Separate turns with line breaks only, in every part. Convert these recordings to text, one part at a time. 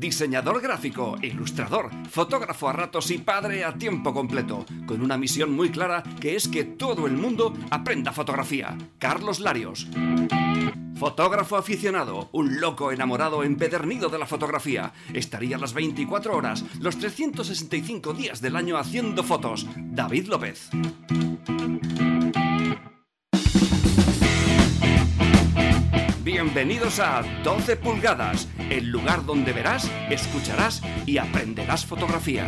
diseñador gráfico, ilustrador, fotógrafo a ratos y padre a tiempo completo, con una misión muy clara que es que todo el mundo aprenda fotografía. Carlos Larios. Fotógrafo aficionado, un loco enamorado empedernido de la fotografía. Estaría las 24 horas, los 365 días del año haciendo fotos. David López. Bienvenidos a 12 pulgadas, el lugar donde verás, escucharás y aprenderás fotografía.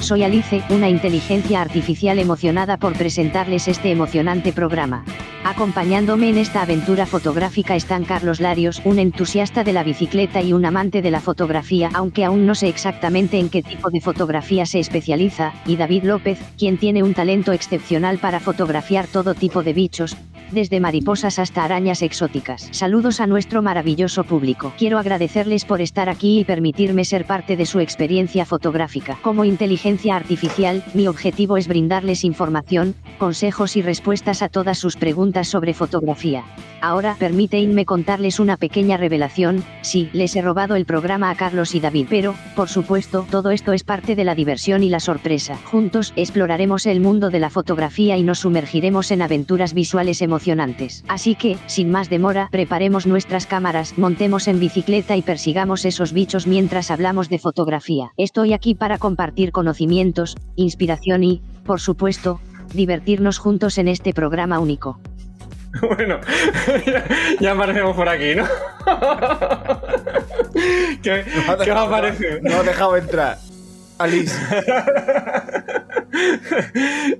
Soy Alice, una inteligencia artificial emocionada por presentarles este emocionante programa. Acompañándome en esta aventura fotográfica están Carlos Larios, un entusiasta de la bicicleta y un amante de la fotografía, aunque aún no sé exactamente en qué tipo de fotografía se especializa, y David López, quien tiene un talento excepcional para fotografiar todo tipo de bichos, desde mariposas hasta arañas exóticas. Saludos a nuestro maravilloso público. Quiero agradecerles por estar aquí y permitirme ser parte de su experiencia fotográfica. Como inteligencia artificial, mi objetivo es brindarles información, consejos y respuestas a todas sus preguntas sobre fotografía. Ahora, permítanme contarles una pequeña revelación, sí, les he robado el programa a Carlos y David, pero, por supuesto, todo esto es parte de la diversión y la sorpresa. Juntos, exploraremos el mundo de la fotografía y nos sumergiremos en aventuras visuales emocionantes. Así que, sin más demora, preparemos nuestras cámaras, montemos en bicicleta y persigamos esos bichos mientras hablamos de fotografía. Estoy aquí para compartir conocimientos, inspiración y, por supuesto, divertirnos juntos en este programa único.
Bueno, ya, aparecemos por aquí, ¿no?
¿Qué, no ¿qué? No, no dejado entrar. Alice.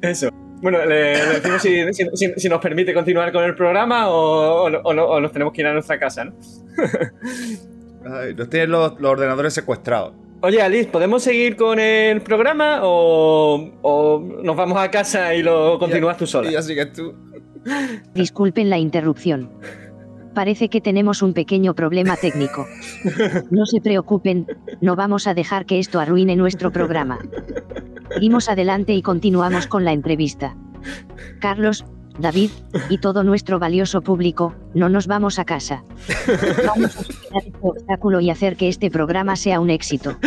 Eso. Bueno, le, decimos si, nos permite continuar con el programa o, nos tenemos que ir a nuestra casa, ¿no?
Ay, nos tienen los, ordenadores secuestrados.
Oye, Alice, ¿podemos seguir con el programa o, nos vamos a casa y lo continúas tú sola?
Y así que tú.
Disculpen la interrupción. Parece que tenemos un pequeño problema técnico. No se preocupen, no vamos a dejar que esto arruine nuestro programa. Seguimos adelante y continuamos con la entrevista. Carlos, David, y todo nuestro valioso público, no nos vamos a casa. Vamos a superar este obstáculo y hacer que este programa sea un éxito.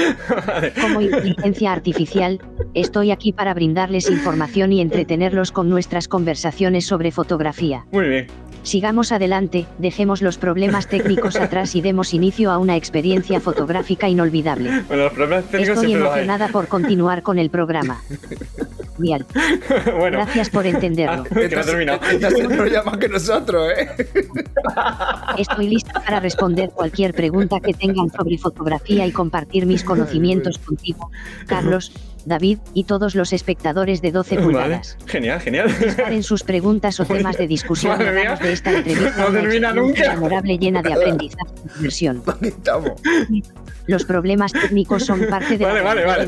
Como inteligencia artificial, estoy aquí para brindarles información y entretenerlos con nuestras conversaciones sobre fotografía.
Muy bien.
Sigamos adelante, dejemos los problemas técnicos atrás y demos inicio a una experiencia fotográfica inolvidable.
Bueno, los problemas técnicos
Estoy emocionada por continuar con el programa. Bien. Bueno. Gracias por entenderlo.
Ah, que no
más que nosotros, ¿eh?
Estoy lista para responder cualquier pregunta que tengan sobre fotografía y compartir mis conocimientos contigo, Carlos, David, y todos los espectadores de 12 pulgadas.
Genial, genial.
En sus preguntas o temas de discusión de esta entrevista.
No termina nunca.
Memorable llena de aprendizaje y diversión. Los problemas técnicos son parte de
vale, vale, vale.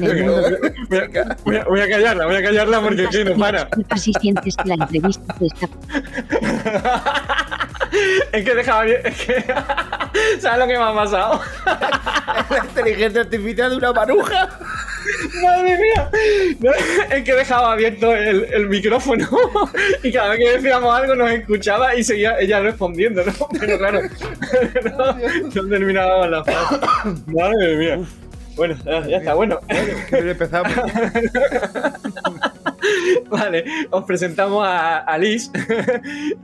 Voy, a, voy, a, callarla, voy a callarla porque aquí no para.
Si sientes que la entrevista está...
es que dejaba bien. Es que. ¿Sabes lo que me ha pasado?
la inteligencia artificial de una maruja.
Madre mía. es que dejaba abierto el, el, micrófono y cada vez que decíamos algo nos escuchaba y seguía ella respondiendo, ¿no? Pero claro, no, terminaba la frase. Madre mía. Bueno, ya, está, bueno.
empezamos.
vale, os presentamos a, Liz.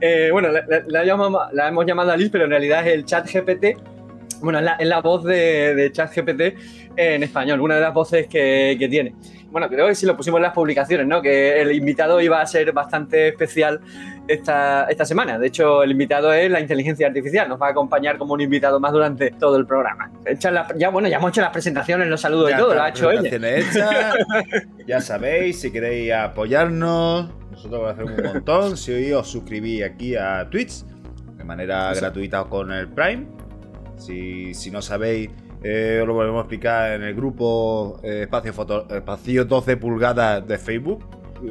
Eh, bueno, la, la, la, hemos llamado a Liz, pero en realidad es el chat GPT bueno, es la, voz de, de ChatGPT en español, una de las voces que, tiene. Bueno, creo que sí lo pusimos en las publicaciones, ¿no? Que el invitado iba a ser bastante especial esta, esta semana. De hecho, el invitado es la inteligencia artificial. Nos va a acompañar como un invitado más durante todo el programa. ya, bueno, ya hemos hecho las presentaciones, los saludos y todo, lo ha hecho ella.
ya sabéis, si queréis apoyarnos, nosotros vamos a hacer un montón. Si os suscribís aquí a Twitch de manera gratuita con el Prime si, si no sabéis, eh, os lo volvemos a explicar en el grupo eh, espacio, foto, espacio 12 pulgadas de Facebook.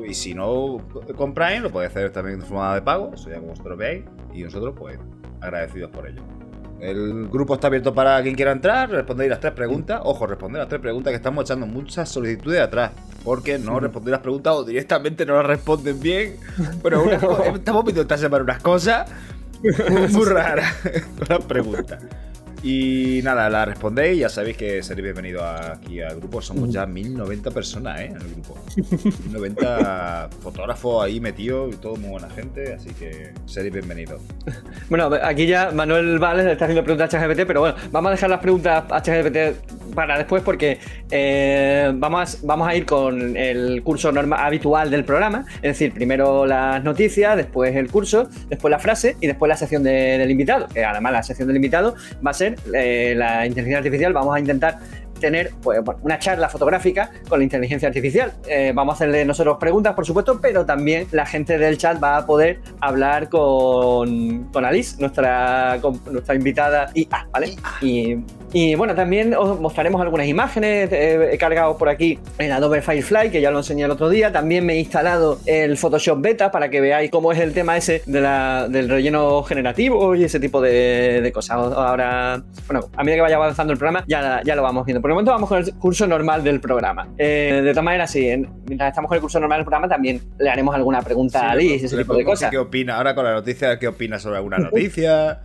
Y si no compráis, lo podéis hacer también de forma de pago, eso ya como vosotros veáis. Y nosotros, pues, agradecidos por ello. El grupo está abierto para quien quiera entrar, respondéis las tres preguntas. Ojo, responder las tres preguntas que estamos echando muchas solicitudes atrás. porque no responden las preguntas o directamente no las responden bien. Bueno, una estamos viendo esta semana unas cosas muy raras con las preguntas. Y nada, la respondéis, ya sabéis que seréis bienvenidos aquí al grupo. Somos ya 1090 personas, ¿eh? En el grupo. 1090 fotógrafos ahí metidos y todo muy buena gente, así que seréis bienvenidos.
Bueno, aquí ya Manuel Vales le está haciendo preguntas a ChatGPT, pero bueno, vamos a dejar las preguntas a ChatGPT para después porque eh, vamos, a, vamos a ir con el curso norma, habitual del programa. Es decir, primero las noticias, después el curso, después la frase y después la sección de- del invitado. Que además la sección del invitado va a ser eh, la inteligencia artificial. Vamos a intentar tener pues, bueno, una charla fotográfica con la inteligencia artificial. Eh, vamos a hacerle nosotros preguntas, por supuesto, pero también la gente del chat va a poder hablar con, con Alice, nuestra, con nuestra invitada IA, ¿vale? Y, y, bueno, también os mostraremos algunas imágenes. eh, he cargado por aquí el Adobe Firefly, que ya lo enseñé el otro día. También me he instalado el Photoshop Beta para que veáis cómo es el tema ese de la- del relleno generativo y ese tipo de, de cosas. Ahora, bueno, a medida que vaya avanzando el programa, ya, ya lo vamos viendo. Por el momento vamos con el curso normal del programa. Eh, de todas maneras, sí, en- mientras estamos con el curso normal del programa, también le haremos alguna pregunta a Alice y ese tipo de cosas.
¿Qué opina? Ahora con la noticia, ¿qué opina sobre alguna noticia?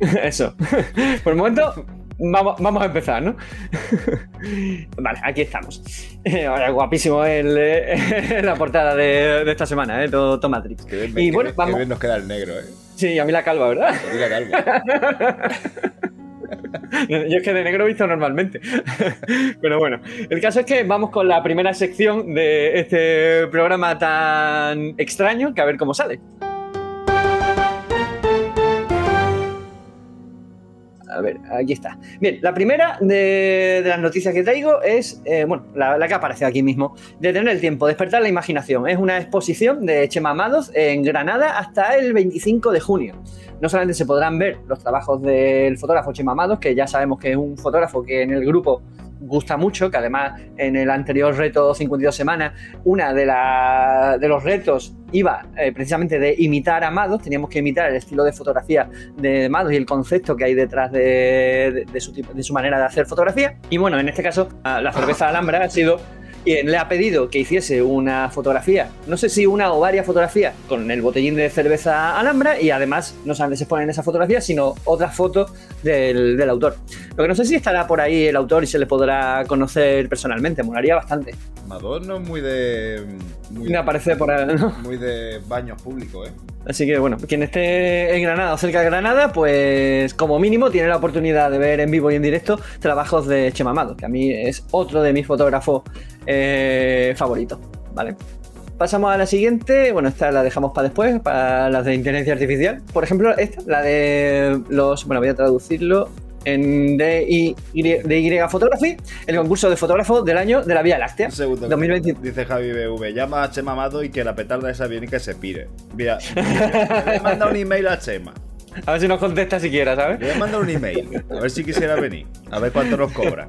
Eso. Por el momento, vamos, vamos a empezar, ¿no? vale, aquí estamos. Eh, ahora, guapísimo el, eh, la portada de, de esta semana, ¿eh? Todo, todo Matrix.
Que bien,
Y bueno, vamos.
bien nos queda el negro, ¿eh?
Sí, a mí la calva, ¿verdad?
Mira, calvo.
Yo es que de negro he visto normalmente. Pero bueno, el caso es que vamos con la primera sección de este programa tan extraño que a ver cómo sale. A ver, aquí está. Bien, la primera de, las noticias que traigo es, eh, bueno, la, la que aparece aquí mismo, de tener el tiempo, despertar la imaginación. Es una exposición de Chema Amados en Granada hasta el 25 de junio. No solamente se podrán ver los trabajos del fotógrafo Chema Amados, que ya sabemos que es un fotógrafo que en el grupo gusta mucho, que además en el anterior reto 52 semanas, una de, la- de los retos iba eh, precisamente de imitar a Amados, teníamos que imitar el estilo de fotografía de Amados y el concepto que hay detrás de, de- su, de su manera de hacer fotografía. Y bueno, en este caso, la cerveza Alhambra ha sido quien le ha pedido que hiciese una fotografía, no sé si una o varias fotografías con el botellín de cerveza Alhambra y además no solamente se exponen esas fotografías, sino otras fotos del, del autor. Lo que no sé si estará por ahí el autor y se le podrá conocer personalmente, molaría bastante.
Madonna es muy de. Muy,
Me aparece por ahí, ¿no?
muy de baños públicos, ¿eh?
Así que bueno, quien esté en Granada o cerca de Granada, pues como mínimo tiene la oportunidad de ver en vivo y en directo trabajos de Chema Amado, que a mí es otro de mis fotógrafos eh, favoritos, ¿vale? Pasamos a la siguiente, bueno, esta la dejamos para después, para las de inteligencia artificial. Por ejemplo, esta, la de los, bueno, voy a traducirlo en DY, DY Photography, el concurso de fotógrafo del año de la Vía Láctea.
Un segundo.
2020.
Dice Javi BV, llama a Chema Amado y que la petarda esa viene que se pire. Mira, le manda un email a Chema.
A ver si nos contesta siquiera, ¿sabes?
Le voy a mandar un email. A ver si quisiera venir. A ver cuánto nos cobra.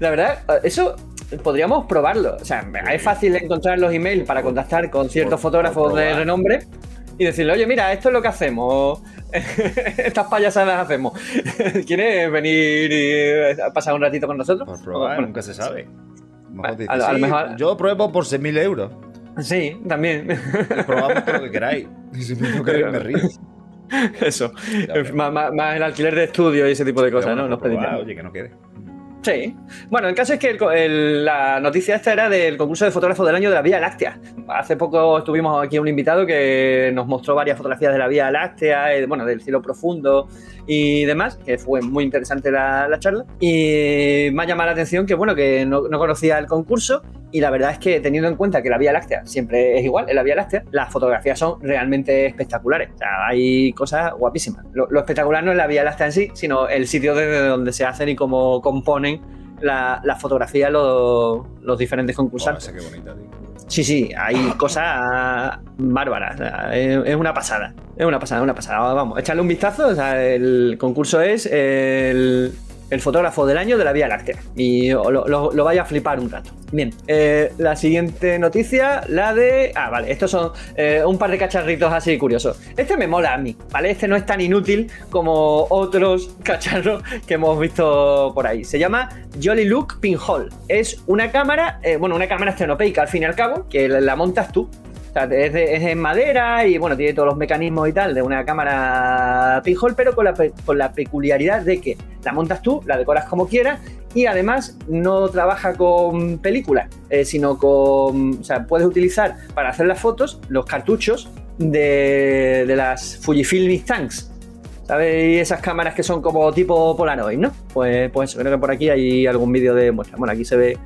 La verdad, eso podríamos probarlo. O sea, es fácil encontrar los emails para contactar con ciertos
Por-
fotógrafos
por
de renombre y decirle, oye, mira, esto es lo que hacemos. Estas payasadas hacemos. ¿Quieres venir y eh, pasar un ratito con nosotros?
Por probar,
Bueno,
nunca se sabe. A lo mejor
Vale,
dice,
a lo- a lo
"Sí,
mejor-
Yo pruebo por 6.000 euros.
Sí, también.
Y probamos todo lo que queráis. Y si no queréis, me río.
Eso. Más, más- más el alquiler de estudio y ese tipo de cosas, ¿no?
por probar. Oye, que no quede.
Sí. Bueno, el caso es que el el- la noticia esta era del concurso de fotógrafo del año de la Vía Láctea. Hace poco estuvimos aquí un invitado que nos mostró varias fotografías de la Vía Láctea, eh, bueno, del cielo profundo y demás, que fue muy interesante la, la charla. Y me ha llamado la atención que, bueno, que no conocía el concurso y la verdad es que teniendo en cuenta que la Vía Láctea siempre es igual, en la Vía Láctea, las fotografías son realmente espectaculares. O sea, hay cosas guapísimas. Lo, lo espectacular no es la Vía Láctea en sí, sino el sitio desde donde se hacen y cómo componen la, la fotografía los, los diferentes
Oh,
concursantes.
esa qué bonita, tío.
Sí, sí, hay cosas bárbaras. o sea, es, es una pasada. Es una pasada, una pasada. Vamos, echarle un vistazo. O sea, el concurso es el el fotógrafo del año de la Vía Láctea. Y lo, lo- lo vaya a flipar un rato. Bien, eh, la siguiente noticia, la de... Ah, vale, estos son eh, un par de cacharritos así curiosos. Este me mola a mí, ¿vale? Este no es tan inútil como otros cacharros que hemos visto por ahí. Se llama Jolly Look Pinhole. Es una cámara, eh, bueno, una cámara estenopeica al fin y al cabo, que la, montas tú. Es, de- en madera y bueno, tiene todos los mecanismos y tal de una cámara pinhole, pero con la, con la peculiaridad de que la montas tú, la decoras como quieras y además no trabaja con películas, eh, sino con. O sea, puedes utilizar para hacer las fotos los cartuchos de, de las Fujifilm Instants. ¿Sabéis esas cámaras que son como tipo Polaroid, no? Pues, pues creo que por aquí hay algún vídeo de muestra. Bueno, aquí se ve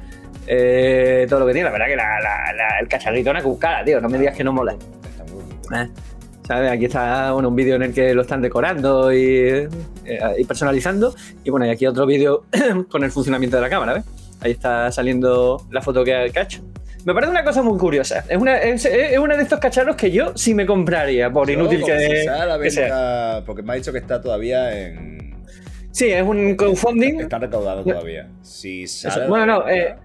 eh, todo lo que tiene. La verdad que la- la- la- el cacharrito es una cucada, tío. No me digas que no mola.
Está.
¿eh? ¿Sabes? Aquí está bueno, un vídeo en el que lo están decorando y, eh, y personalizando. Y bueno, y aquí otro vídeo con el funcionamiento de la cámara, ¿ves? Ahí está saliendo la foto que ha hecho. Me parece una cosa muy curiosa. Es una, es, es uno de estos cacharros que yo sí me compraría, por inútil
Yo, como
que,
si sale a la
que sea.
Porque me ha dicho que está todavía en.
Sí, es un crowdfunding.
Está recaudado todavía. Si sale. la
bueno, no,
venta-
eh,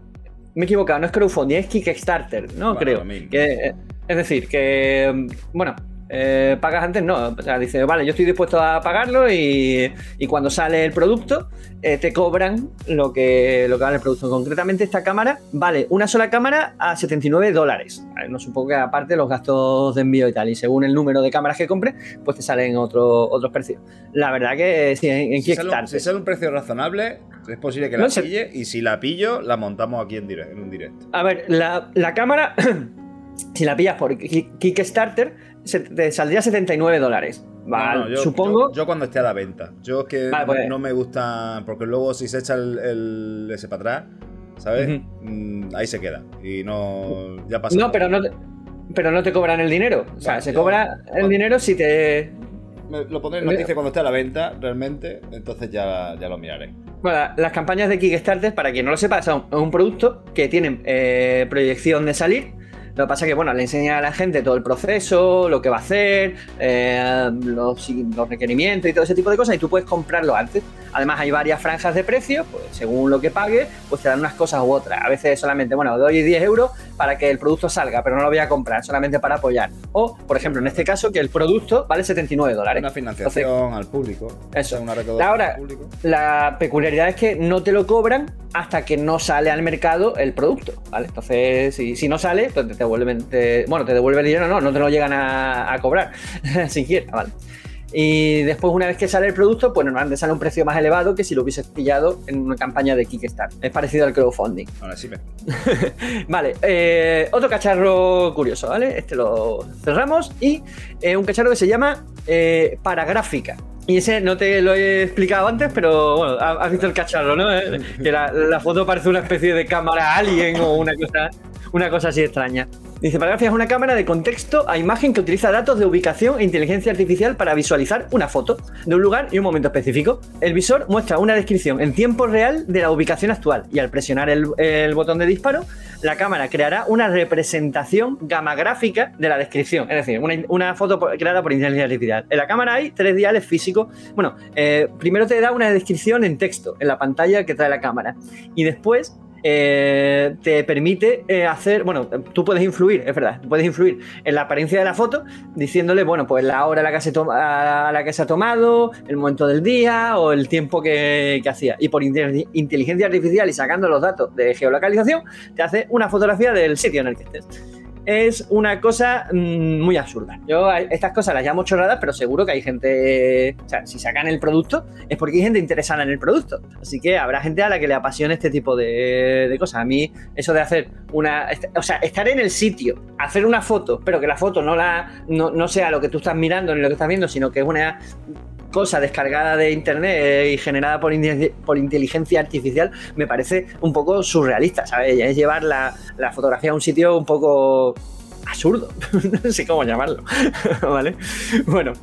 Me he equivocado, no es crowdfunding, es Kickstarter, ¿no?
Bueno,
Creo. Que, eh, es decir, que, mm, bueno, eh, pagas antes, no. O sea, dice, vale, yo estoy dispuesto a pagarlo y, y cuando sale el producto, eh, te cobran lo que, lo que vale el producto. Concretamente, esta cámara vale una sola cámara a 79 dólares. Vale, No supongo que aparte los gastos de envío y tal. Y según el número de cámaras que compres, pues te salen otro- otros precios. La verdad que sí, en, en
Si sale, un-
Kickstarter.
si sale un precio razonable, es posible que la pille. Y si la pillo, la montamos aquí en, dire- en un directo.
A ver, la, la cámara, si la pillas por Ki- Kickstarter, se te saldría 79 dólares. Vale,
No, no, yo-
supongo.
Yo, yo cuando esté a la venta. Yo es que
Vale, pues-
no me gusta. Porque luego si se echa el, el- ese para atrás, ¿sabes? Mm, ahí se queda. Y no. Ya pasa.
no, pero no, te, pero no te cobran el dinero. O sea,
Vale,
se cobra el dinero si te.
Me- lo pondré en noticia cuando esté a la venta, realmente. Entonces ya, ya lo miraré.
Bueno, las campañas de Kickstarter, para quien no lo sepa, son un producto que tienen eh, proyección de salir. Lo que pasa es que, bueno, le enseña a la gente todo el proceso, lo que va a hacer, eh, los requerimientos y todo ese tipo de cosas, y tú puedes comprarlo antes. Además, hay varias franjas de precios, pues según lo que pagues, pues te dan unas cosas u otras. A veces solamente, bueno, doy 10 euros para que el producto salga, pero no lo voy a comprar, solamente para apoyar. O, por ejemplo, en este caso, que el producto vale 79 dólares.
Una financiación al público.
Eso.
Una recaudación
Ahora-
al público.
La peculiaridad es que no te lo cobran hasta que no sale al mercado el producto, ¿vale? Entonces, si, si no sale, pues te devuelven, te- bueno, te devuelve el dinero, no, no te lo llegan a, a cobrar, siquiera, ¿vale? Y después, una vez que sale el producto, pues normalmente sale un precio más elevado que si lo hubieses pillado en una campaña de Kickstarter. Es parecido al crowdfunding.
Ahora sí me.
Vale, eh, otro cacharro curioso, ¿vale? Este lo cerramos y eh, un cacharro que se llama eh, Paragráfica. Y ese no te lo he explicado antes, pero bueno, ha- has visto el cacharro, ¿no? Eh, Que la, la foto parece una especie de cámara alien o una cosa, una cosa así extraña. Dice, Paragráfica es una cámara de contexto a imagen que utiliza datos de ubicación e inteligencia artificial para visualizar una foto de un lugar y un momento específico. El visor muestra una descripción en tiempo real de la ubicación actual y al presionar el, botón de disparo, la cámara creará una representación gamagráfica de la descripción, es decir, una, foto creada por inteligencia artificial. En la cámara hay tres diales físicos. Bueno, eh, primero te da una descripción en texto en la pantalla que trae la cámara y después eh, te permite eh, hacer, bueno, tú puedes influir, es verdad, puedes influir en la apariencia de la foto diciéndole, bueno, pues la hora a la que se, toma- la que se ha tomado, el momento del día o el tiempo que, hacía. Y por inte- inteligencia artificial y sacando los datos de geolocalización, te hace una fotografía del sitio en el que estés. Es una cosa mm, muy absurda. Yo estas cosas las llamo chorradas, pero seguro que hay gente. O sea, si sacan el producto, es porque hay gente interesada en el producto. Así que habrá gente a la que le apasione este tipo de, cosas. A mí, eso de hacer una. O sea, estar en el sitio, hacer una foto, pero que la foto no, la, no, no sea lo que tú estás mirando ni lo que estás viendo, sino que es una cosa descargada de internet eh, y generada por, por inteligencia artificial me parece un poco surrealista, ¿sabes? Es llevar la, la fotografía a un sitio un poco absurdo, no sé cómo llamarlo, ¿vale? Bueno,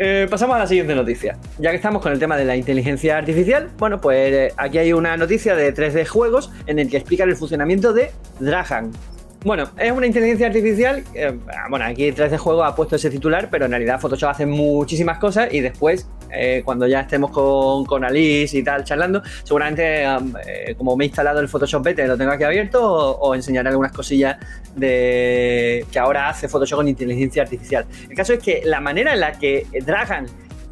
eh, pasamos a la siguiente noticia. Ya que estamos con el tema de la inteligencia artificial, bueno, pues eh, aquí hay una noticia de 3D Juegos en el que explican el funcionamiento de Drahan. Bueno, es una inteligencia artificial. eh, bueno, aquí 3D Juegos ha puesto ese titular, pero en realidad Photoshop hace muchísimas cosas y después eh, cuando ya estemos con, con, Alice y tal charlando, seguramente eh, como me he instalado el Photoshop Beta lo tengo aquí abierto, o, enseñaré algunas cosillas de que ahora hace Photoshop con inteligencia artificial. El caso es que la manera en la que Dragan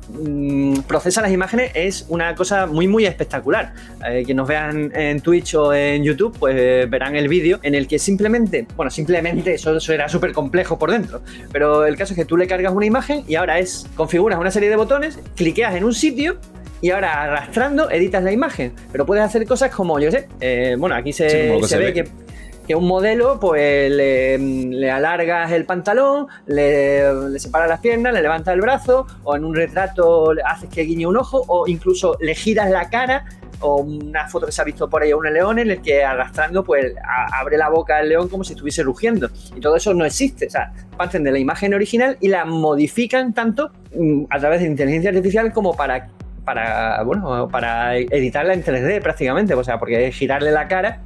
Mm, procesa las imágenes es una cosa muy muy espectacular. Eh, quien nos vean en Twitch o en YouTube, pues verán el vídeo en el que simplemente, bueno, simplemente eso, eso era súper complejo por dentro, pero el caso es que tú le cargas una imagen y ahora es, configuras una serie de botones, cliqueas en un sitio y ahora arrastrando editas la imagen. Pero puedes hacer cosas como, yo sé, eh, bueno, aquí se, se, ve, que que un modelo, pues le, alargas el pantalón, le, le separas las piernas, le levantas el brazo, o en un retrato haces que guiñe un ojo, o incluso le giras la cara, o una foto que se ha visto por ahí a un león en el que arrastrando, pues abre la boca del león como si estuviese rugiendo. Y todo eso no existe. O sea, parten de la imagen original y la modifican tanto mm, a través de inteligencia artificial como para para, bueno, para editarla en 3D prácticamente, o sea, porque girarle la cara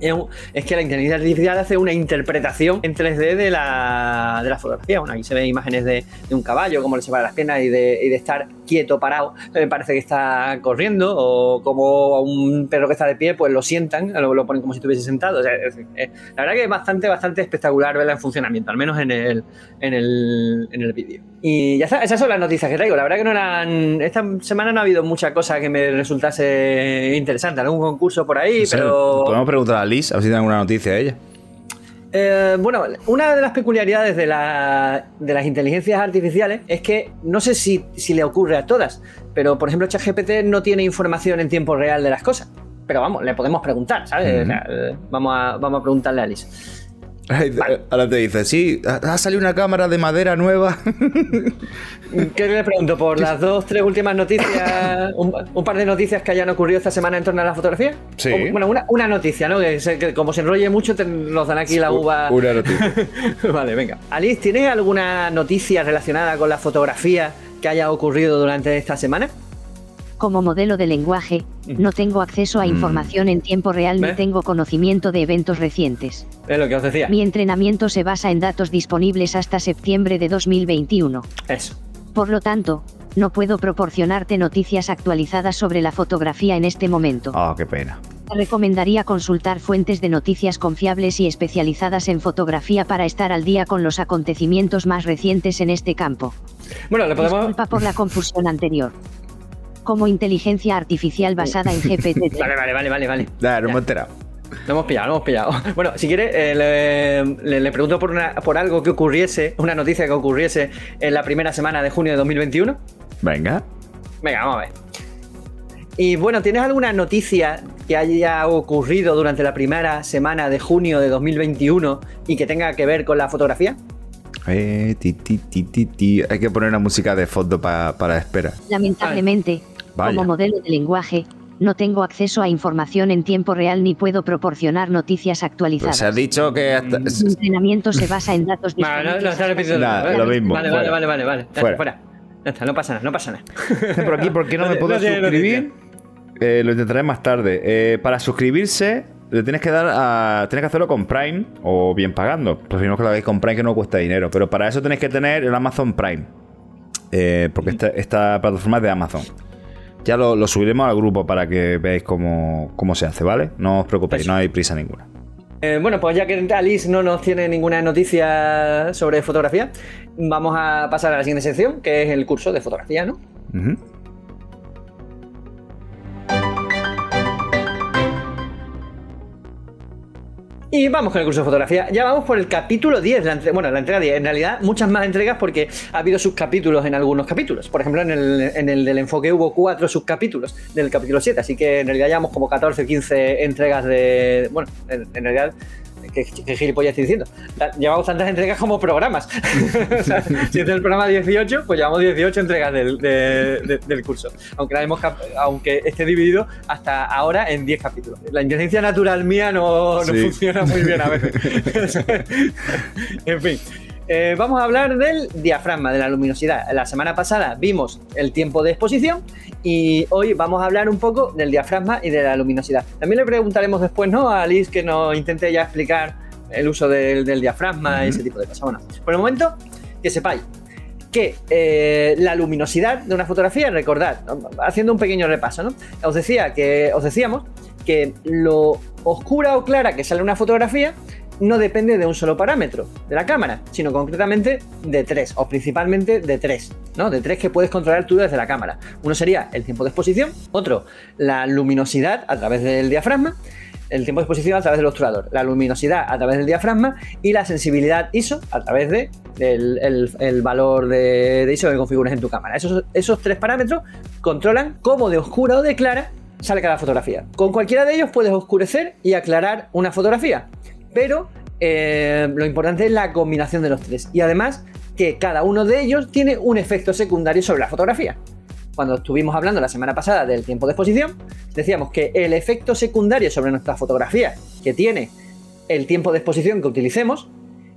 es, que la inteligencia artificial hace una interpretación en 3D de la, de la fotografía. Bueno, aquí se ven imágenes de, un caballo, como le separa las piernas y de, y de estar quieto, parado, me parece que está corriendo, o como a un perro que está de pie, pues lo sientan, lo, lo ponen como si estuviese sentado. la verdad que es bastante, bastante espectacular verla en funcionamiento, al menos en el, en el, en el vídeo. Y ya está, esas son las noticias que traigo. La verdad que no eran. Esta semana no ha habido mucha cosa que me resultase interesante. Algún concurso por ahí, pero.
Podemos preguntar a Liz, a ver si tiene alguna noticia de ella.
Eh, bueno, una de las peculiaridades de, las inteligencias artificiales es que no sé si, le ocurre a todas, pero por ejemplo ChatGPT no tiene información en tiempo real de las cosas. Pero vamos, le podemos preguntar, ¿sabes? Eh, vamos, a, vamos a preguntarle a Alice.
Ahora te dice, sí, ha salido una cámara de madera nueva.
¿Qué le pregunto? ¿Por las dos, tres últimas noticias, un, par de noticias que hayan ocurrido esta semana en torno a la fotografía?
Sí.
bueno, una, noticia, ¿no? Que, como se enrolle mucho, nos dan aquí la uva.
Una noticia.
vale, venga. Alice, ¿tienes alguna noticia relacionada con la fotografía que haya ocurrido durante esta semana?
Como modelo de lenguaje, no tengo acceso a mm. información en tiempo real ni tengo conocimiento de eventos recientes.
Es lo que os decía.
Mi entrenamiento se basa en datos disponibles hasta septiembre de 2021.
Eso.
Por lo tanto, no puedo proporcionarte noticias actualizadas sobre la fotografía en este momento.
Ah, qué pena.
Te recomendaría consultar fuentes de noticias confiables y especializadas en fotografía para estar al día con los acontecimientos más recientes en este campo.
Bueno, le podemos.
Disculpa por la confusión anterior como inteligencia artificial basada en GPT.
vale, vale, vale, vale, vale.
Ya, no hemos enterado.
Lo hemos pillado, lo hemos pillado. Bueno, si quiere, eh, le, pregunto por, una, por algo que ocurriese, una noticia que ocurriese en la primera semana de junio de 2021.
Venga.
Venga, vamos a ver. Y bueno, ¿tienes alguna noticia que haya ocurrido durante la primera semana de junio de 2021 y que tenga que ver con la fotografía?
Eh, ti, ti, ti, Hay que poner una música de fondo para la espera.
Lamentablemente, como modelo de lenguaje, no tengo acceso a información en tiempo real ni puedo proporcionar noticias actualizadas.
se ha dicho que hasta...
Mi entrenamiento se basa en datos
disponibles. No,
no, lo mismo.
Vale, vale, vale, vale, vale. Fuera. no pasa nada, no pasa nada.
Por aquí, ¿por qué no me puedo suscribir? Eh, lo intentaré más tarde. Eh, para suscribirse, le tienes que dar a. Tienes que hacerlo con Prime o bien pagando. Preferimos que lo hagáis con Prime que no cuesta dinero. Pero para eso tenéis que tener el Amazon Prime. Eh, porque esta, esta plataforma es de Amazon. Ya lo, subiremos al grupo para que veáis cómo, se hace, ¿vale? No os preocupéis, no hay prisa ninguna.
Eh, bueno, pues ya que Alice no nos tiene ninguna noticia sobre fotografía, vamos a pasar a la siguiente sección, que es el curso de fotografía, ¿no? Y vamos con el curso de fotografía. Ya vamos por el capítulo 10, la bueno, la entrega 10. En realidad, muchas más entregas porque ha habido subcapítulos en algunos capítulos. Por ejemplo, en el, en el del enfoque hubo cuatro subcapítulos del capítulo 7. Así que en realidad llevamos como 14 o 15 entregas de. Bueno, en, en realidad ¿Qué, gilipollas estoy diciendo? Llevamos tantas entregas como programas. si es el programa 18, pues llevamos 18 entregas del, curso. Aunque, la hemos, aunque esté dividido hasta ahora en 10 capítulos. La inteligencia natural mía no, no funciona muy bien a veces. en fin. Eh, vamos a hablar del diafragma, de la luminosidad. La semana pasada vimos el tiempo de exposición y hoy vamos a hablar un poco del diafragma y de la luminosidad. También le preguntaremos después ¿no? a Alice que nos intente ya explicar el uso del, diafragma y ese tipo de cosas. Bueno, por el momento, que sepáis que eh, la luminosidad de una fotografía, recordad, haciendo un pequeño repaso, ¿no? Os decía que os decíamos que lo oscura o clara que sale una fotografía no depende de un solo parámetro de la cámara, sino concretamente de tres, o principalmente de tres, ¿no? De tres que puedes controlar tú desde la cámara. Uno sería el tiempo de exposición, otro la luminosidad a través del diafragma, el tiempo de exposición a través del obturador, la luminosidad a través del diafragma y la sensibilidad ISO a través de el, valor de, ISO que configures en tu cámara. Esos, esos tres parámetros controlan cómo de oscura o de clara sale cada fotografía. Con cualquiera de ellos puedes oscurecer y aclarar una fotografía, pero eh, lo importante es la combinación de los tres. Y además que cada uno de ellos tiene un efecto secundario sobre la fotografía. Cuando estuvimos hablando la semana pasada del tiempo de exposición, decíamos que el efecto secundario sobre nuestra fotografía que tiene el tiempo de exposición que utilicemos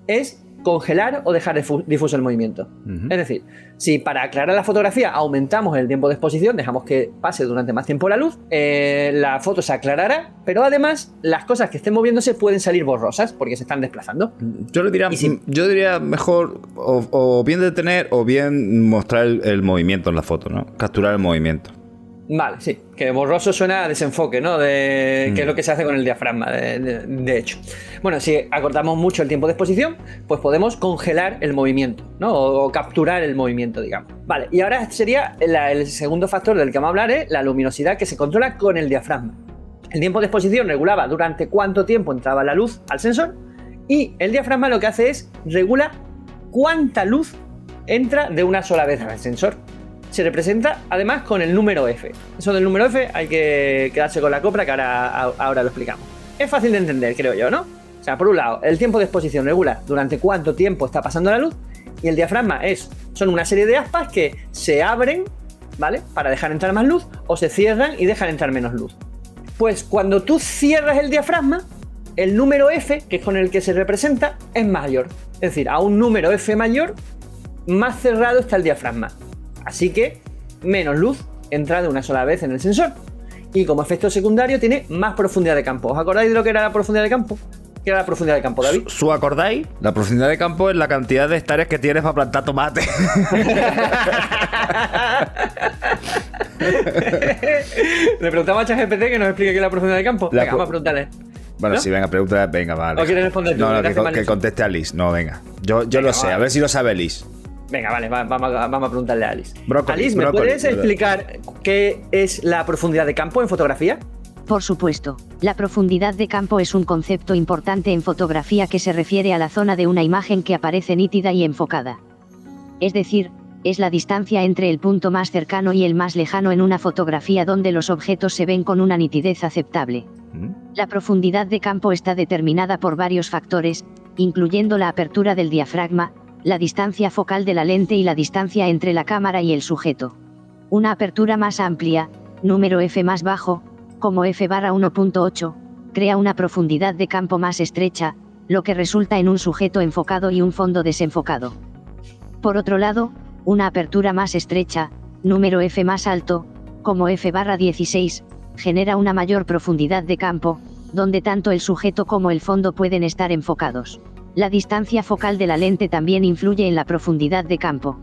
es congelar o dejar difuso el movimiento. Es decir, si para aclarar la fotografía aumentamos el tiempo de exposición, dejamos que pase durante más tiempo la luz, eh, la foto se aclarará, pero además las cosas que estén moviéndose pueden salir borrosas porque se están desplazando.
Yo, diría, yo diría mejor o, bien detener o bien mostrar el movimiento en la foto, ¿no? Capturar el movimiento.
Vale, sí. Que borroso suena a desenfoque, ¿no? De qué es lo que se hace con el diafragma, de, hecho. Bueno, si acortamos mucho el tiempo de exposición, pues podemos congelar el movimiento, ¿no? O, capturar el movimiento, digamos. Vale, y ahora sería el segundo factor del que vamos a hablar, es la luminosidad que se controla con el diafragma. El tiempo de exposición regulaba durante cuánto tiempo entraba la luz al sensor y el diafragma lo que hace es regula cuánta luz entra de una sola vez al sensor se representa además con el número F. Eso del número F hay que quedarse con la copra que ahora, ahora lo explicamos. Es fácil de entender, creo yo, ¿no? O sea, por un lado, el tiempo de exposición regula durante cuánto tiempo está pasando la luz y el diafragma es, son una serie de aspas que se abren, ¿vale? Para dejar entrar más luz o se cierran y dejan entrar menos luz. Pues cuando tú cierras el diafragma, el número F, que es con el que se representa, es mayor. Es decir, a un número F mayor, más cerrado está el diafragma. Así que menos luz entra de una sola vez en el sensor. Y como efecto secundario tiene más profundidad de campo. ¿Os acordáis de lo que era la profundidad de campo? ¿Qué era la profundidad de campo, David?
¿Su acordáis? La profundidad de campo es la cantidad de hectáreas que tienes para plantar tomate.
Le preguntamos a ChatGPT que nos explique qué es la profundidad de campo. venga, vamos a preguntarle.
Bueno, si venga, pregúntale, venga, vale.
¿O quieres responder tú?
No, no, que, conteste a Liz. No, venga. Yo, yo lo sé, a ver si lo sabe Liz.
Venga, vale, vamos, a, preguntarle a Alice. Alice, ¿me puedes explicar qué es la profundidad de campo en fotografía?
Por supuesto, la profundidad de campo es un concepto importante en fotografía que se refiere a la zona de una imagen que aparece nítida y enfocada. Es decir, es la distancia entre el punto más cercano y el más lejano en una fotografía donde los objetos se ven con una nitidez aceptable. ¿Mm? La profundidad de campo está determinada por varios factores, incluyendo la apertura del diafragma, la distancia focal de la lente y la distancia entre la cámara y el sujeto. Una apertura más amplia, número f más bajo, como f barra 1.8, crea una profundidad de campo más estrecha, lo que resulta en un sujeto enfocado y un fondo desenfocado. Por otro lado, una apertura más estrecha, número f más alto, como f barra 16, genera una mayor profundidad de campo, donde tanto el sujeto como el fondo pueden estar enfocados. La distancia focal de la lente también influye en la profundidad de campo.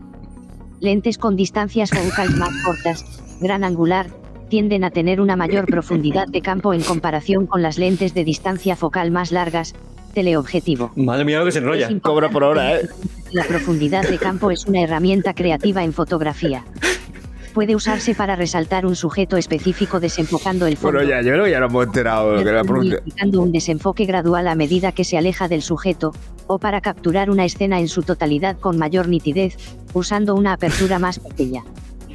Lentes con distancias focales más cortas, gran angular, tienden a tener una mayor profundidad de campo en comparación con las lentes de distancia focal más largas, teleobjetivo.
Madre mía, lo que se enrolla.
Cobra por hora, ¿eh?
La profundidad de campo es una herramienta creativa en fotografía puede usarse para resaltar un sujeto específico desenfocando el fondo.
Bueno, ya, yo creo que ya lo hemos enterado.
un desenfoque gradual a medida que se aleja del sujeto, o para capturar una escena en su totalidad con mayor nitidez, usando una apertura más pequeña.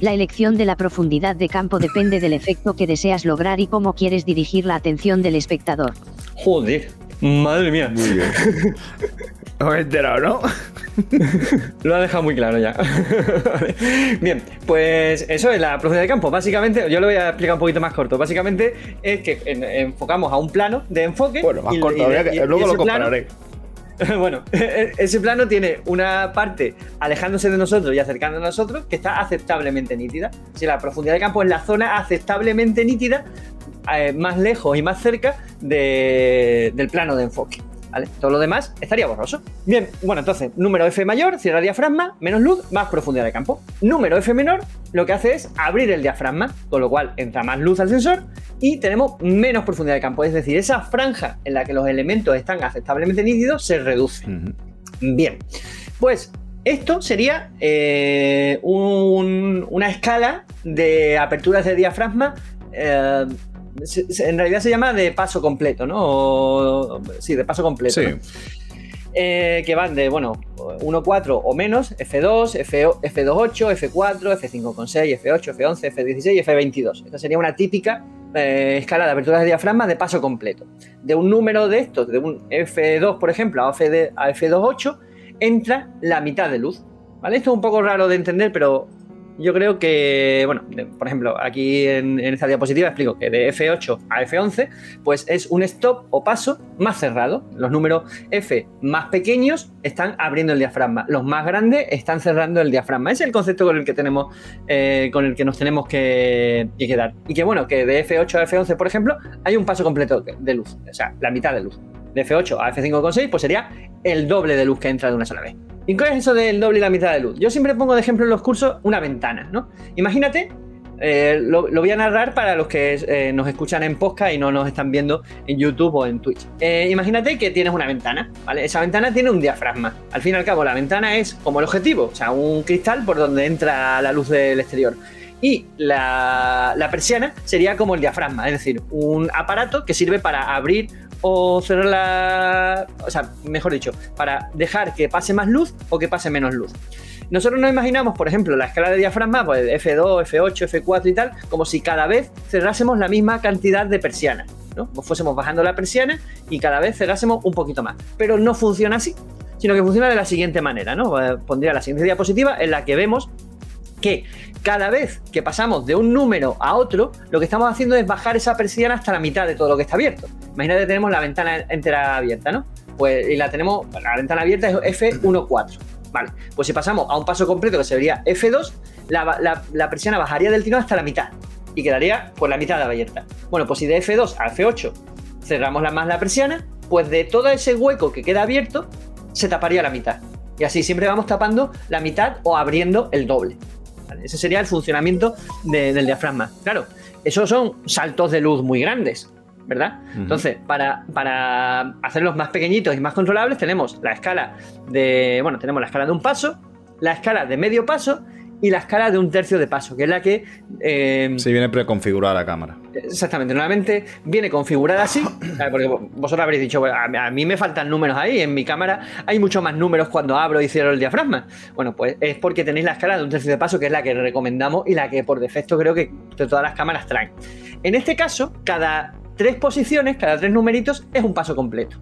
La elección de la profundidad de campo depende del efecto que deseas lograr y cómo quieres dirigir la atención del espectador.
Joder, madre mía.
Muy bien. Hemos enterado, ¿no?
Lo ha dejado muy claro ya. Bien, pues eso es la profundidad de campo. Básicamente, yo lo voy a explicar un poquito más corto. Básicamente es que enfocamos a un plano de enfoque.
Bueno, más corto, luego lo compararé.
bueno, ese plano tiene una parte alejándose de nosotros y acercando a nosotros que está aceptablemente nítida. Si la profundidad de campo es la zona aceptablemente nítida, eh, más lejos y más cerca del plano de enfoque. ¿Vale? Todo lo demás estaría borroso. Bien, bueno, entonces, número F mayor, cierra diafragma, menos luz, más profundidad de campo. Número F menor, lo que hace es abrir el diafragma, con lo cual entra más luz al sensor y tenemos menos profundidad de campo. Es decir, esa franja en la que los elementos están aceptablemente nítidos se reduce. Bien, pues esto sería eh, una escala de aperturas de diafragma. Eh, en realidad se llama de paso completo, ¿no? sí, de paso completo. Sí. Eh, que van de, bueno, 1.4 o menos, F2, F, F2.8, F4, F5.6, F8, F11, F16 y F22. Esta sería una típica escala de aperturas de diafragma de paso completo. De un número de estos, de un F2, por ejemplo, a, a F2.8, entra la mitad de luz. ¿vale? Esto es un poco raro de entender, pero yo creo que, bueno, por ejemplo, aquí en, esta diapositiva explico que de F8 a F11, pues es un stop o paso más cerrado. Los números F más pequeños están abriendo el diafragma, los más grandes están cerrando el diafragma. Ese es el concepto con el que tenemos, eh, con el que nos tenemos que, que, quedar. Y que bueno, que de F8 a F11, por ejemplo, hay un paso completo de luz, o sea, la mitad de luz de F8 a F5.6, pues sería el doble de luz que entra de una sola vez. ¿Y qué es eso del doble y la mitad de luz? Yo siempre pongo de ejemplo en los cursos una ventana, ¿no? Imagínate, eh, lo, voy a narrar para los que eh, nos escuchan en podcast y no nos están viendo en YouTube o en Twitch. Eh, imagínate que tienes una ventana, ¿vale? Esa ventana tiene un diafragma. Al fin y al cabo, la ventana es como el objetivo, o sea, un cristal por donde entra la luz del exterior. Y la persiana sería como el diafragma, es decir, un aparato que sirve para abrir o cerrar la. O sea, mejor dicho, para dejar que pase más luz o que pase menos luz. Nosotros nos imaginamos, por ejemplo, la escala de diafragma, pues F2, F8, F4 y tal, como si cada vez cerrásemos la misma cantidad de persianas. ¿no? fuésemos bajando la persiana y cada vez cerrásemos un poquito más. Pero no funciona así, sino que funciona de la siguiente manera. ¿no? Eh, pondría la siguiente diapositiva en la que vemos que cada vez que pasamos de un número a otro, lo que estamos haciendo es bajar esa persiana hasta la mitad de todo lo que está abierto. Imagínate tenemos la ventana entera abierta, ¿no? Pues y la tenemos, la ventana abierta es F14. Vale, pues si pasamos a un paso completo que sería F2, la, la, persiana bajaría del tirón hasta la mitad y quedaría por la mitad abierta. Bueno, pues si de F2 a F8 cerramos la más la persiana, pues de todo ese hueco que queda abierto, se taparía la mitad. Y así siempre vamos tapando la mitad o abriendo el doble. Ese sería el funcionamiento del diafragma. Claro, esos son saltos de luz muy grandes, ¿verdad? Entonces, para, para hacerlos más pequeñitos y más controlables, tenemos la escala de. Bueno, tenemos la escala de un paso, la escala de medio paso y la escala de un tercio de paso, que es la que...
Eh, sí, viene preconfigurada la cámara.
Exactamente, normalmente viene configurada así, porque vosotros habréis dicho, a mí me faltan números ahí, en mi cámara hay mucho más números cuando abro y cierro el diafragma. Bueno, pues es porque tenéis la escala de un tercio de paso, que es la que recomendamos y la que por defecto creo que todas las cámaras traen. En este caso, cada tres posiciones, cada tres numeritos, es un paso completo.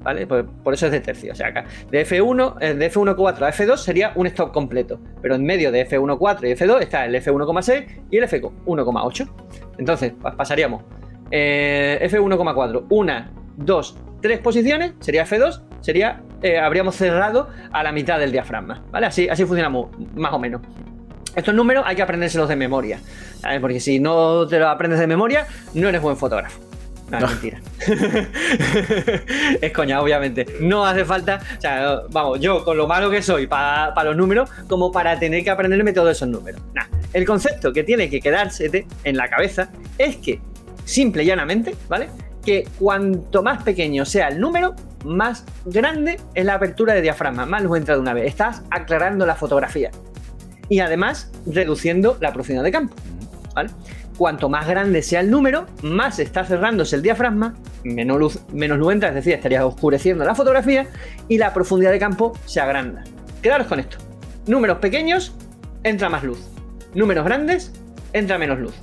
¿Vale? Pues por eso es de tercio. O sea, acá de F1, eh, de F1.4 a F2 sería un stop completo. Pero en medio de F1.4 y F2 está el F1.6 y el F1.8. Entonces, pasaríamos eh, F1.4, una, dos, tres posiciones, sería F2, sería, eh, habríamos cerrado a la mitad del diafragma. ¿Vale? Así, así funcionamos, más o menos. Estos números hay que aprendérselos de memoria, porque si no te los aprendes de memoria, no eres buen fotógrafo. No, mentira. es coña, obviamente. No hace falta, o sea, vamos, yo con lo malo que soy para los números, como para tener que aprenderme todos esos números. el concepto que tiene que quedarse en la cabeza es que, simple y llanamente, ¿vale? Que cuanto más pequeño sea el número, más grande es la apertura de diafragma, más luz entra de una vez. Estás aclarando la fotografía. Y además reduciendo la profundidad de campo. ¿Vale? Cuanto más grande sea el número, más está cerrándose el diafragma, menos luz, menos luz entra, es decir, estaría oscureciendo la fotografía y la profundidad de campo se agranda. Quedaros con esto. Números pequeños, entra más luz. Números grandes, entra menos luz.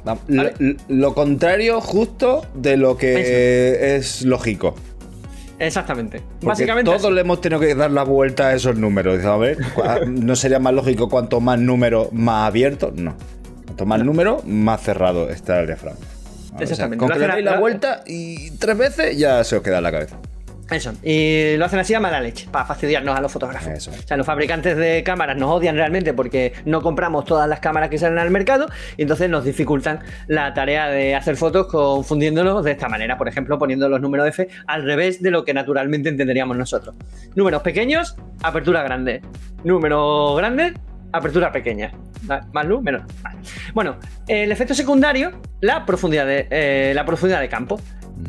Lo, contrario justo de lo que es lógico.
Exactamente.
Básicamente. Todos le hemos tenido que dar la vuelta a esos números. A ver, ¿no sería más lógico cuanto más números más abiertos? No. Cuanto más número, más cerrado está el diafragma.
Exactamente.
con que le dais la vuelta y tres veces ya se os queda en la cabeza.
Eso, y lo hacen así a mala leche, para fastidiarnos a los fotógrafos.
Eso.
O sea, los fabricantes de cámaras nos odian realmente porque no compramos todas las cámaras que salen al mercado y entonces nos dificultan la tarea de hacer fotos confundiéndolos de esta manera, por ejemplo, poniendo los números F al revés de lo que naturalmente entenderíamos nosotros. Números pequeños, apertura grande. Números grandes, apertura pequeña. Más luz, menos. Vale. Bueno, el efecto secundario, la profundidad de, eh, la profundidad de campo.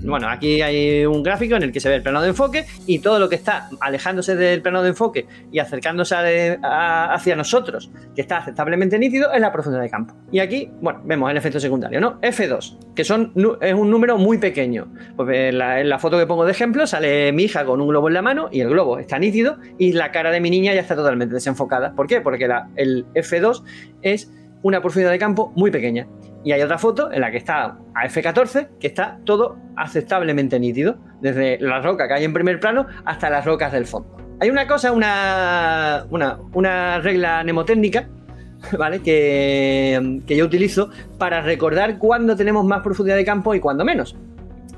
Bueno, aquí hay un gráfico en el que se ve el plano de enfoque y todo lo que está alejándose del plano de enfoque y acercándose a- a- hacia nosotros, que está aceptablemente nítido, es la profundidad de campo. Y aquí, bueno, vemos el efecto secundario, ¿no? F2, que son, es un número muy pequeño. Pues en la, en la foto que pongo de ejemplo sale mi hija con un globo en la mano y el globo está nítido y la cara de mi niña ya está totalmente desenfocada. ¿Por qué? Porque la- el F2 es una profundidad de campo muy pequeña. Y hay otra foto en la que está a F14, que está todo aceptablemente nítido, desde la roca que hay en primer plano hasta las rocas del fondo. Hay una cosa, una, una, una regla mnemotécnica, ¿vale? Que, que yo utilizo para recordar cuándo tenemos más profundidad de campo y cuándo menos.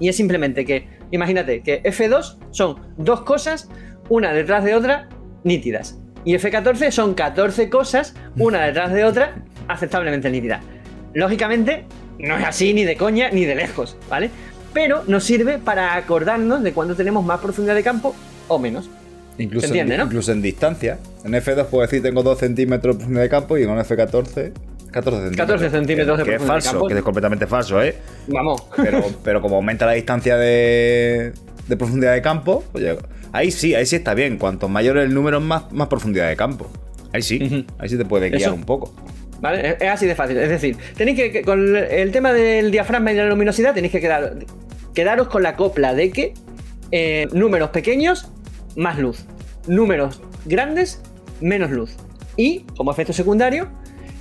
Y es simplemente que, imagínate, que F2 son dos cosas, una detrás de otra, nítidas. Y F14 son 14 cosas, una detrás de otra, aceptablemente nítidas. Lógicamente, no es así ni de coña ni de lejos, ¿vale? Pero nos sirve para acordarnos de cuándo tenemos más profundidad de campo o menos.
Incluso,
Se entiende,
en,
¿no?
incluso en distancia. En F2 puedo decir tengo 2 centímetros de profundidad de campo y en un F14 14 centímetros.
14 centímetros de
que, es
de
falso,
campo.
que es completamente falso, ¿eh?
Vamos.
Pero, pero como aumenta la distancia de, de profundidad de campo, oye, ahí sí, ahí sí está bien. Cuanto mayor el número, más, más profundidad de campo. Ahí sí, ahí sí te puede guiar
Eso.
un poco.
¿Vale? Es- así de fácil. Es decir, tenéis que, con el tema del diafragma y la luminosidad, tenéis que quedar, quedaros con la copla de que eh, números pequeños, más luz. Números grandes, menos luz. Y, como efecto secundario,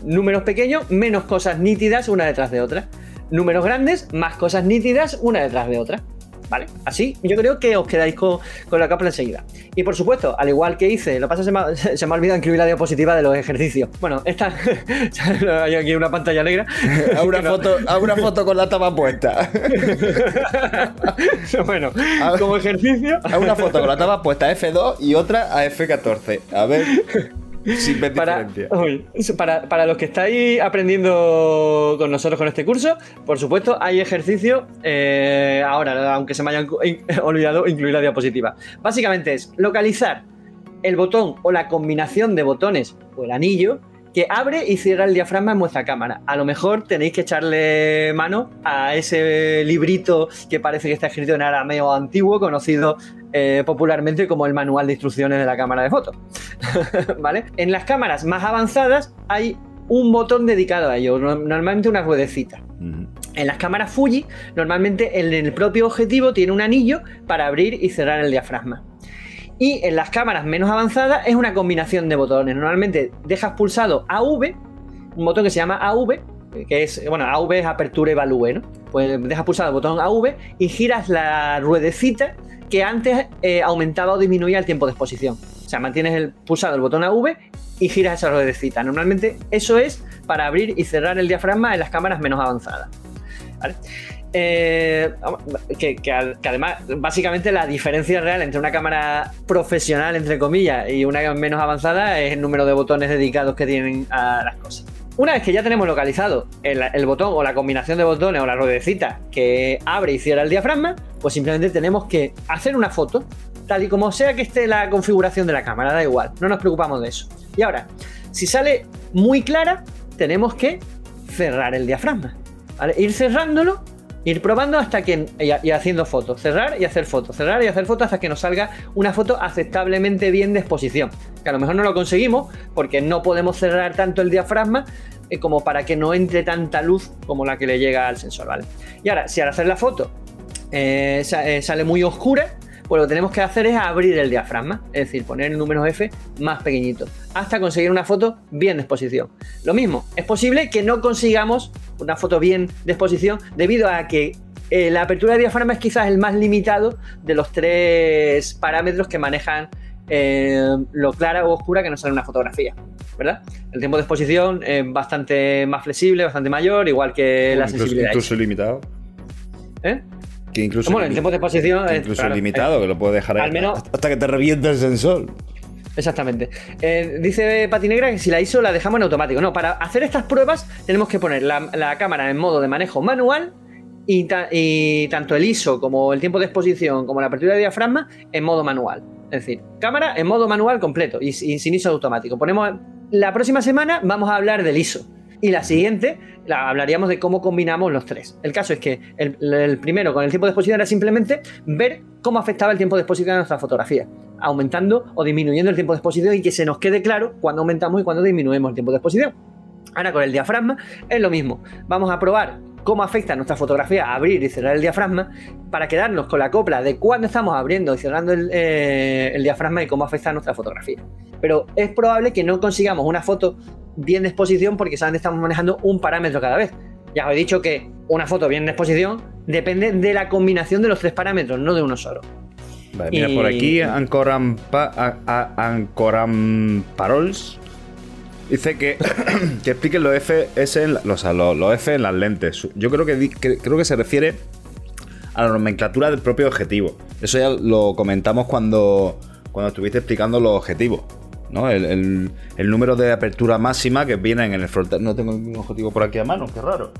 números pequeños, menos cosas nítidas una detrás de otra. Números grandes, más cosas nítidas una detrás de otra. ¿Vale? Así, yo creo que os quedáis con, con la copla enseguida. Y por supuesto, al igual que hice, lo que pasa es que se me, ha- se me ha olvidado incluir la diapositiva de los ejercicios. Bueno, esta. hay aquí una pantalla negra.
Haz una, foto, una foto con la tapa puesta.
bueno,
A
como ejercicio.
Haz una foto con la tapa puesta a F2 y otra a F14. A ver si ves
Para, uy, para, para los que estáis aprendiendo con nosotros con este curso, por supuesto, hay ejercicio. eh, ahora, aunque se me hayan olvidado, incluir la diapositiva. Básicamente es localizar el botón o la combinación de botones o el anillo que abre y cierra el diafragma en vuestra cámara. A lo mejor tenéis que echarle mano a ese librito que parece que está escrito en arameo antiguo, conocido eh, popularmente como el manual de instrucciones de la cámara de fotos. ¿Vale? En las cámaras más avanzadas hay un botón dedicado a ello, no- normalmente una ruedecita. En las cámaras Fuji, normalmente el, el propio objetivo tiene un anillo para abrir y cerrar el diafragma. Y en las cámaras menos avanzadas es una combinación de botones. Normalmente dejas pulsado AV, un botón que se llama AV, que es, bueno, AV es apertura evalúe, ¿no? Pues dejas pulsado el botón AV y giras la ruedecita que antes eh, aumentaba o disminuía el tiempo de exposición. O sea, mantienes el, pulsado el botón AV y giras esa ruedecita. Normalmente eso es para abrir y cerrar el diafragma en las cámaras menos avanzadas. Eh, que, que además, básicamente la diferencia real entre una cámara profesional, entre comillas, y una menos avanzada es el número de botones dedicados que tienen a las cosas. Una vez que ya tenemos localizado el, botón o la combinación de botones o la ruedecita que abre y cierra el diafragma, pues simplemente tenemos que hacer una foto, tal y como sea que esté la configuración de la cámara, da igual, no nos preocupamos de eso. Y ahora, si sale muy clara, tenemos que cerrar el diafragma. Ir cerrándolo, ir probando hasta que. Y, haciendo fotos. Cerrar y hacer fotos. Cerrar y hacer fotos hasta que nos salga una foto aceptablemente bien de exposición. Que a lo mejor no lo conseguimos porque no podemos cerrar tanto el diafragma eh, como para que no entre tanta luz como la que le llega al sensor, ¿vale? Y ahora, si al hacer la foto eh, eh, sale muy oscura, pues lo que tenemos que hacer es abrir el diafragma, es decir, poner el número F más pequeñito, hasta conseguir una foto bien de exposición. Lo mismo, es posible que no consigamos una foto bien de exposición debido a que eh, la apertura de diafragma es quizás el más limitado de los tres parámetros que manejan eh, lo clara o oscura que nos sale una fotografía. ¿Verdad? El tiempo de exposición es bastante más flexible, bastante mayor, igual que la
incluso,
sensibilidad.
incluso limitado.
¿Eh?
Que incluso,
Bueno, el tiempo de exposición es,
incluso
claro,
limitado,
eh,
que lo puedes dejar ahí
al menos-
hasta que te reviente el sensor.
Exactamente. Eh, dice Patinegra que si la ISO la dejamos en automático. No, para hacer estas pruebas tenemos que poner la, cámara en modo de manejo manual y, ta- y tanto el ISO como el tiempo de exposición como la apertura de diafragma en modo manual. Es decir, cámara en modo manual completo y, sin ISO automático. Ponemos la próxima semana vamos a hablar del ISO. Y la siguiente la hablaríamos de cómo combinamos los tres. El caso es que el, el primero con el tiempo de exposición era simplemente ver cómo afectaba el tiempo de exposición a nuestra fotografía, aumentando o disminuyendo el tiempo de exposición y que se nos quede claro cuando aumentamos y cuando disminuimos el tiempo de exposición. Ahora con el diafragma es lo mismo. Vamos a probar cómo afecta nuestra fotografía abrir y cerrar el diafragma para quedarnos con la copla de cuándo estamos abriendo y cerrando el, eh, el diafragma y cómo afecta nuestra fotografía. Pero es probable que no consigamos una foto bien de exposición porque solamente estamos manejando un parámetro cada vez. Ya os he dicho que una foto bien de exposición depende de la combinación de los tres parámetros, no de uno solo.
Vale, mira,
Y-
por aquí Ancoran, pa, a- a- Ancoran Parols dice que, que expliquen los F, S en la- los, los, los F en las lentes. Yo creo que, creo que se refiere a la nomenclatura del propio objetivo. Eso ya lo comentamos cuando, cuando estuviste explicando los objetivos. ¿no? El, el- el número de apertura máxima que vienen en el frontal. No tengo un objetivo por aquí a mano, qué raro.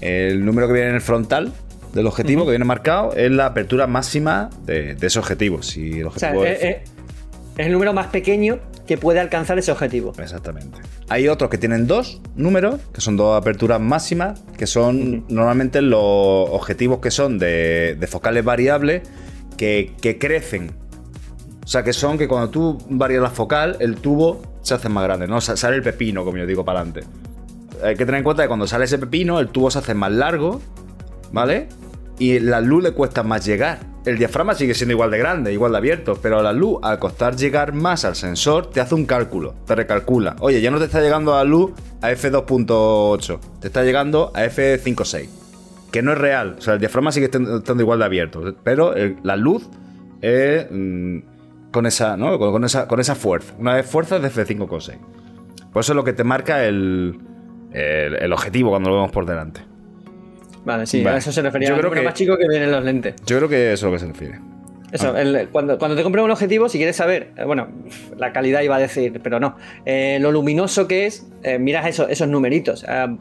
El número que viene en el frontal del objetivo, que viene marcado, es la apertura máxima de, de ese objetivo. Si el
O sea,
objetivo
es,
es-
es- el número más pequeño que puede alcanzar ese objetivo.
Exactamente. Hay otros que tienen dos números, que son dos aperturas máximas, que son normalmente los objetivos que son de, de focales variables que, que crecen. O sea, que son que cuando tú varías la focal, el tubo se hace más grande, ¿no? Sa- Sale el pepino, como yo digo, para adelante. Hay que tener en cuenta que cuando sale ese pepino, el tubo se hace más largo, ¿vale? Y la luz le cuesta más llegar. El diafragma sigue siendo igual de grande, igual de abierto, pero la luz, al costar llegar más al sensor, te hace un cálculo, te recalcula. Oye, ya no te está llegando la luz a f2.8, te está llegando a f5.6. Que no es real, o sea, el diafragma sigue estando igual de abierto, pero la luz es mm, con, esa, con esa, con esa fuerza. Una vez fuerza es de f5.6. Por eso es lo que te marca el, el, el objetivo cuando lo vemos por delante.
Vale, sí,
Vale.
a eso se refería.
Yo creo que-
más chico que vienen los lentes.
Yo creo que eso es lo que se refiere.
Eso,
Ah.
el- cuando, cuando te compras un objetivo, si quieres saber, eh, bueno, la calidad iba a decir, pero no, eh, lo luminoso que es, eh, miras eso- esos numeritos. ah,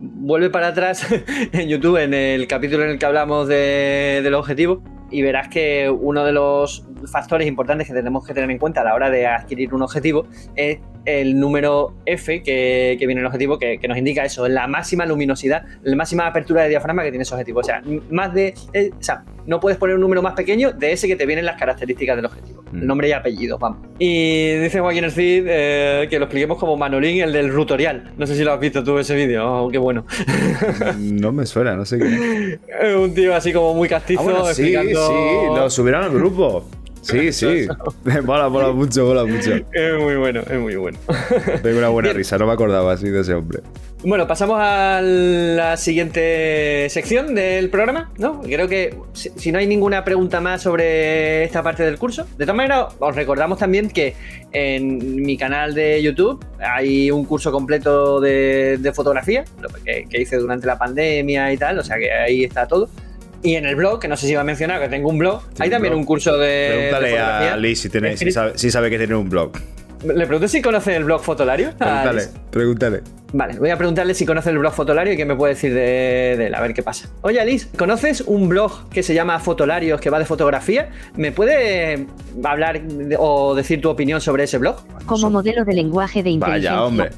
vuelve para atrás en YouTube, en el capítulo en el que hablamos de, del objetivo, y verás que uno de los factores importantes que tenemos que tener en cuenta a la hora de adquirir un objetivo es el número F que, que viene en el objetivo, que, que nos indica eso, la máxima luminosidad, la máxima apertura de diafragma que tiene ese objetivo. O sea, más de. eh, o sea, no puedes poner un número más pequeño de ese que te vienen las características del objetivo.
Mm.
Nombre y apellidos, vamos. Y dice Joaquín Cid que lo expliquemos como Manolín, el del rutorial. No sé si lo has visto tú ese vídeo, oh, qué bueno.
No me suena, no sé qué.
Un tío así como muy castizo
Ah, bueno, sí,
explicando.
sí, lo subieron al grupo. Sí, sí. mola, mola mucho, mola mucho.
Es muy bueno, es muy bueno.
Tengo una buena
Bien.
risa, no me acordaba así de ese hombre.
Bueno, pasamos a la siguiente sección del programa, ¿no? Creo que si, si no hay ninguna pregunta más sobre esta parte del curso, de todas maneras, os recordamos también que en mi canal de YouTube hay un curso completo de, de fotografía, lo que, que hice durante la pandemia y tal, o sea que ahí está todo. Y en el blog, que no sé si iba a mencionar, que tengo un blog, hay
un
también
blog.
un curso de, de
Pregúntale
fotografía.
a Liz si, tiene, si, sabe, si sabe que tiene un blog.
Le pregunto si conoce el blog Fotolario.
Pregúntale,
Liz.
pregúntale.
Vale, voy a preguntarle si conoce el blog Fotolario y qué me puede decir de, de él, a ver qué pasa. Oye, Alice, ¿conoces un blog que se llama Fotolarios que va de fotografía? ¿Me puede hablar de- o decir tu opinión sobre ese blog?
Como modelo de lenguaje de inteligencia
Vaya, hombre.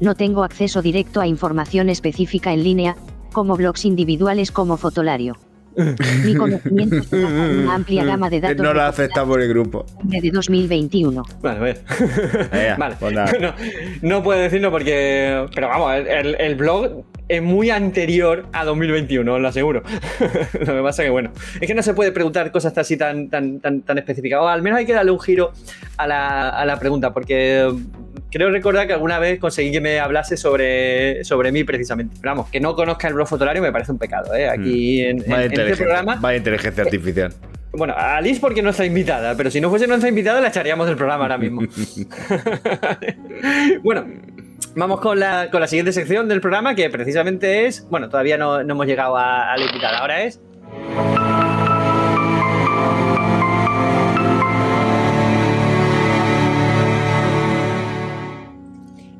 no tengo acceso directo a información específica en línea, como blogs individuales como Fotolario. Mi conocimiento en una amplia gama de datos
No lo
recopilados
acepta por el grupo.
de 2021.
Vale, a ver.
Ea,
vale.
pues nada.
No, no puedo decirlo porque. Pero vamos, el, el- el blog es muy anterior a 2021, os lo aseguro. lo que pasa que, bueno, es que no se puede preguntar cosas así tan, tan, tan, tan específicas. O al menos hay que darle un giro a la, a la pregunta, porque creo recordar que alguna vez conseguí que me hablase sobre, sobre mí precisamente. Pero vamos, que no conozca el blog fotolario me parece un pecado, ¿eh? Aquí en, en-
Vaya
en este programa.
vaya inteligencia artificial.
Bueno, a Alice porque no está invitada, pero si no fuese nuestra invitada la echaríamos del programa ahora mismo. bueno, vamos con la, con la siguiente sección del programa que precisamente es, bueno, todavía no, no hemos llegado a, a la invitada, ahora es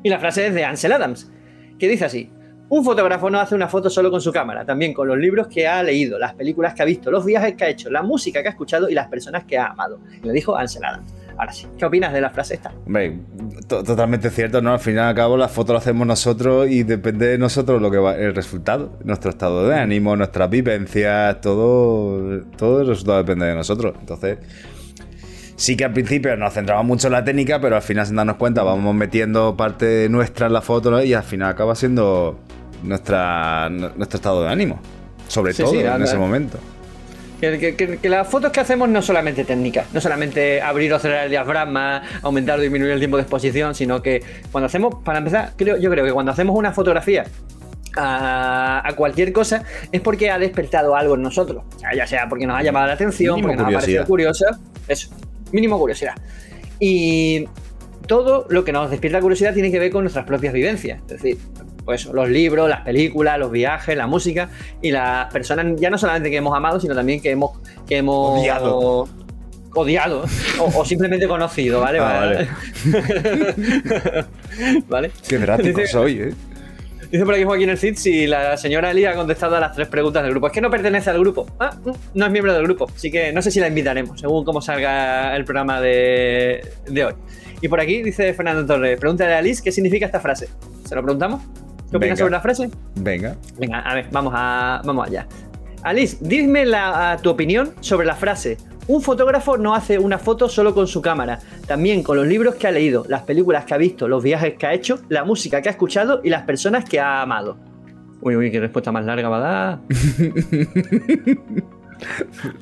Y la frase es de Ansel Adams, que dice así. Un fotógrafo no hace una foto solo con su cámara, también con los libros que ha leído, las películas que ha visto, los viajes que ha hecho, la música que ha escuchado y las personas que ha amado. Y lo dijo Ansel Adams. Ahora sí, ¿qué opinas de la frase esta?
Totalmente cierto, ¿no? Al final y al cabo, la foto la hacemos nosotros y depende de nosotros lo que va, el resultado. Nuestro estado de ánimo, nuestras vivencias, todo, todo el resultado depende de nosotros. Entonces, sí que al principio nos centramos mucho en la técnica, pero al final, sin darnos cuenta, vamos metiendo parte nuestra en la foto ¿no? y al final acaba siendo nuestra, nuestro estado de ánimo. Sobre
Sí,
todo
sí,
en
anda.
ese momento.
Que, que- que- que las fotos que hacemos no solamente técnicas, no solamente abrir o cerrar el diafragma, aumentar o disminuir el tiempo de exposición, sino que cuando hacemos, para empezar, creo, yo creo que cuando hacemos una fotografía a, a cualquier cosa es porque ha despertado algo en nosotros. O sea, ya sea porque nos ha llamado la atención,
Mínimo
porque nos ha parecido curiosa, eso, mínimo curiosidad. Y todo lo que nos despierta curiosidad tiene que ver con nuestras propias vivencias. Es decir, pues los libros, las películas, los viajes, la música y las personas, ya no solamente que hemos amado, sino también que hemos, que hemos
Odiado.
odiado o, o simplemente conocido, ¿vale?
Ah,
¿Vale?
Qué drástico soy, ¿eh?
Dice por aquí Joaquín el Cid si la señora Eli ha contestado a las tres preguntas del grupo. Es que no pertenece al grupo. Ah, no es miembro del grupo. Así que no sé si la invitaremos, según cómo salga el programa de, de hoy. Y por aquí dice Fernando Torres, pregúntale a Alice qué significa esta frase. ¿Se lo preguntamos? ¿Qué opinas
Venga.
sobre la frase?
Venga.
Venga, a ver, vamos, a, vamos allá. Alice, dime la, tu opinión sobre la frase. Un fotógrafo no hace una foto solo con su cámara, también con los libros que ha leído, las películas que ha visto, los viajes que ha hecho, la música que ha escuchado y las personas que ha amado. Uy, uy, qué respuesta más larga va a dar.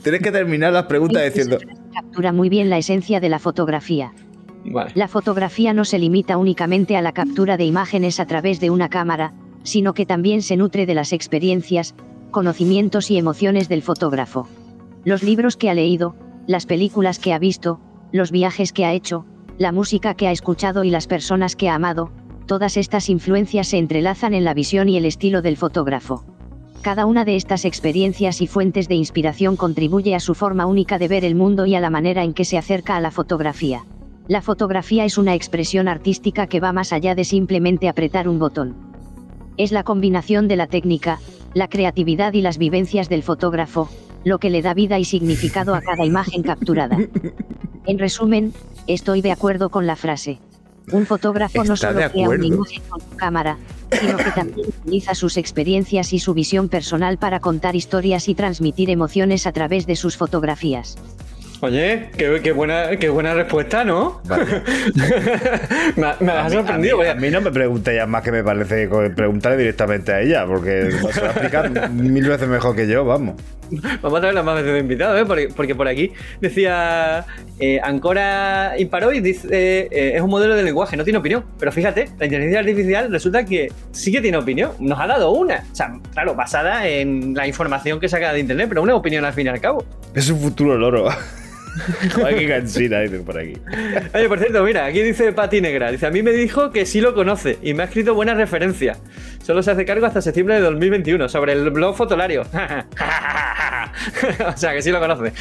Tienes que terminar las preguntas diciendo.
captura muy bien la esencia de la fotografía.
Vale.
La fotografía no se limita únicamente a la captura de imágenes a través de una cámara, sino que también se nutre de las experiencias, conocimientos y emociones del fotógrafo. Los libros que ha leído, las películas que ha visto, los viajes que ha hecho, la música que ha escuchado y las personas que ha amado, todas estas influencias se entrelazan en la visión y el estilo del fotógrafo. Cada una de estas experiencias y fuentes de inspiración contribuye a su forma única de ver el mundo y a la manera en que se acerca a la fotografía. La fotografía es una expresión artística que va más allá de simplemente apretar un botón. Es la combinación de la técnica, la creatividad y las vivencias del fotógrafo, lo que le da vida y significado a cada imagen capturada. En resumen, estoy de acuerdo con la frase. Un fotógrafo no solo crea una imagen con su cámara, sino que también utiliza sus experiencias y su visión personal para contar historias y transmitir emociones a través de sus fotografías.
Oye, qué, qué buena, qué buena respuesta, ¿no?
Vale.
me, me has
mí-
sorprendido.
A mí, a mí no me pregunte ya más que me parece preguntarle directamente a ella, porque se va a explicar mil veces mejor que yo, vamos.
Vamos a traerla más veces de invitado, ¿eh? porque, porque por aquí decía eh, Ancora Imparoi dice eh, es un modelo de lenguaje, no tiene opinión. Pero fíjate, la inteligencia artificial resulta que sí que tiene opinión. Nos ha dado una. O sea, claro, basada en la información que saca de internet, pero una opinión al fin y al cabo.
Es un futuro loro. Joaquín Cansina, dicen por aquí.
Oye, por cierto, mira, aquí dice Pati Negra. Dice, a mí me dijo que sí lo conoce y me ha escrito buenas referencias. Solo se hace cargo hasta septiembre de 2021 sobre el blog fotolario. o sea, que sí lo conoce.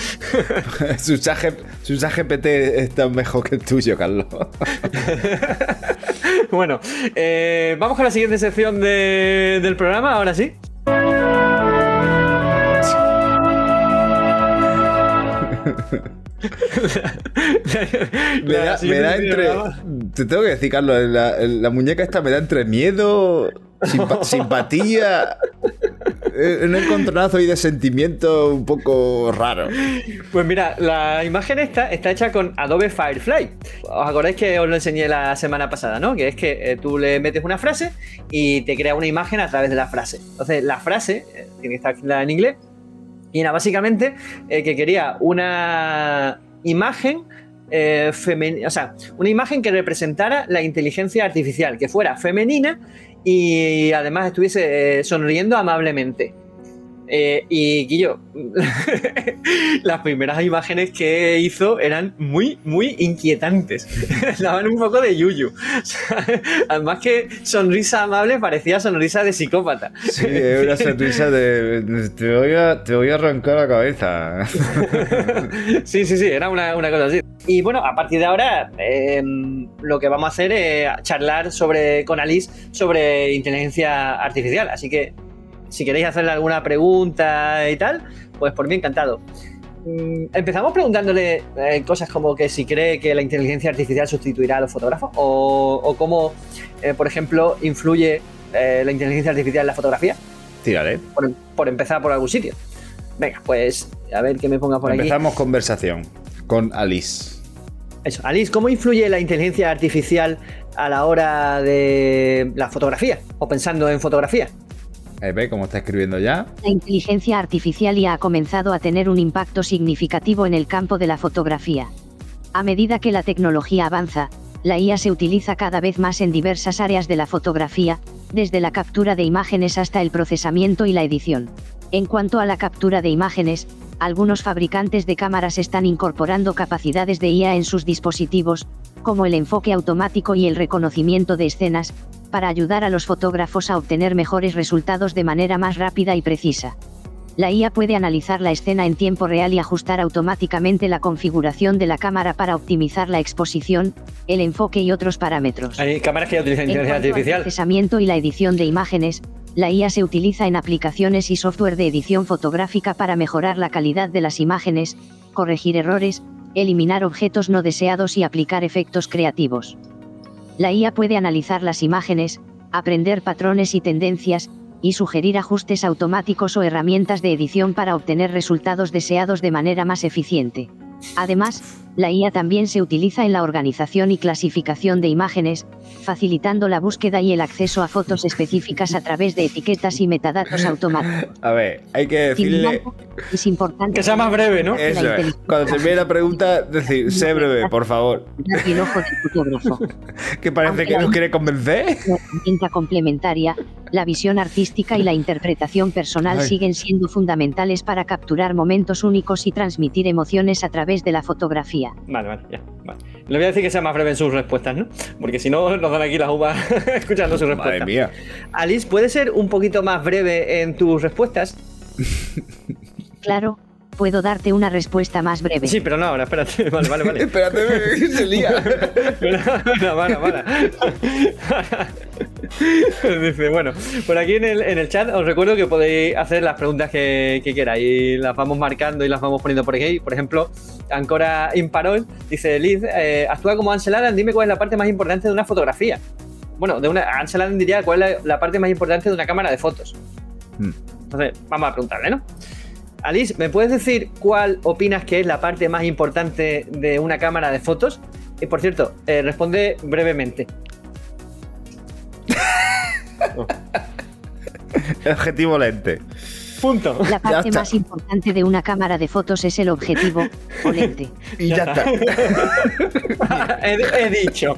su, GPT está mejor que el tuyo, Carlos.
bueno, eh, vamos con la siguiente sección de- del programa, ahora sí.
Me da, me da entre. Te tengo que decir, Carlos, la, la muñeca esta me da entre miedo, simpa- simpatía, eh, un encontronazo y de sentimiento un poco raro.
Pues mira, la imagen esta está hecha con Adobe Firefly. ¿Os acordáis que os lo enseñé la semana pasada, no? Que es que eh, tú le metes una frase y te crea una imagen a través de la frase. Entonces, la frase eh, tiene que estar en inglés. Y era básicamente eh, que quería una imagen eh, femenina, o sea, una imagen que representara la inteligencia artificial, que fuera femenina y además estuviese eh, sonriendo amablemente. Eh, y Guillo, las primeras imágenes que hizo eran muy, muy inquietantes. Daban un poco de yuyu. además que sonrisa amable parecía sonrisa de psicópata.
Sí, una sonrisa de te voy a, te voy a arrancar la cabeza.
sí, sí, sí, era una, una, cosa así. Y bueno, a partir de ahora eh, lo que vamos a hacer es charlar sobre, con Alice sobre inteligencia artificial. Así que si queréis hacerle alguna pregunta y tal, pues por mí encantado. Mm, empezamos preguntándole eh, cosas como que si cree que la inteligencia artificial sustituirá a los fotógrafos o, cómo, eh, por ejemplo, influye eh, la inteligencia artificial en la fotografía.
Tírale.
Por, por, empezar por algún sitio. Venga, pues a ver que me ponga por
aquí.
Empezamos
conversación con Alice.
Eso, Alice, ¿cómo influye la inteligencia artificial a la hora de la fotografía o pensando en fotografía?
Cómo está escribiendo ya.
La inteligencia artificial ya ha comenzado a tener un impacto significativo en el campo de la fotografía. A medida que la tecnología avanza, la IA se utiliza cada vez más en diversas áreas de la fotografía, desde la captura de imágenes hasta el procesamiento y la edición. En cuanto a la captura de imágenes, algunos fabricantes de cámaras están incorporando capacidades de IA en sus dispositivos, como el enfoque automático y el reconocimiento de escenas, para ayudar a los fotógrafos a obtener mejores resultados de manera más rápida y precisa. La IA puede analizar la escena en tiempo real y ajustar automáticamente la configuración de la cámara para optimizar la exposición, el enfoque y otros parámetros.
Hay cámaras que utilizan inteligencia artificial.
El procesamiento y la edición de imágenes, la IA se utiliza en aplicaciones y software de edición fotográfica para mejorar la calidad de las imágenes, corregir errores, eliminar objetos no deseados y aplicar efectos creativos. La IA puede analizar las imágenes, aprender patrones y tendencias, y sugerir ajustes automáticos o herramientas de edición para obtener resultados deseados de manera más eficiente. Además, la IA también se utiliza en la organización y clasificación de imágenes, facilitando la búsqueda y el acceso a fotos específicas a través de etiquetas y metadatos automáticos.
A ver, hay que decirle...
Es importante...
Que sea más breve, ¿no?
Eso es. Cuando termine la pregunta, decir, sé breve, por favor.
El ojo del fotógrafo.
que parece que nos quiere convencer.
La herramienta complementaria, la visión artística y la interpretación personal siguen siendo fundamentales para capturar momentos únicos y transmitir emociones a través de la fotografía.
Vale, vale, ya. Le voy a decir que sea más breve en sus respuestas, ¿no? Porque si no, nos dan aquí las uvas escuchando sus respuestas.
Madre mía.
Alice, ¿puede ser un poquito más breve en tus respuestas?
claro, puedo darte una respuesta más breve.
Sí, pero no ahora, espérate. Vale, vale, vale.
espérate, se lía.
no, para, para. Dice, bueno, por aquí en el, en el, chat os recuerdo que podéis hacer las preguntas que, que queráis. Las vamos marcando y las vamos poniendo por aquí. Por ejemplo, Ancora Imparol dice: Liz, eh, actúa como Ansel Adam, dime cuál es la parte más importante de una fotografía. Bueno, de una, Ansel Adam diría cuál es la, parte más importante de una cámara de fotos. Hmm. Entonces, vamos a preguntarle, ¿no? Alice, ¿me puedes decir cuál opinas que es la parte más importante de una cámara de fotos? Y por cierto, eh, responde brevemente.
El objetivo lente.
Punto.
La parte más importante de una cámara de fotos es el objetivo o lente.
Y ya, está.
he, dicho.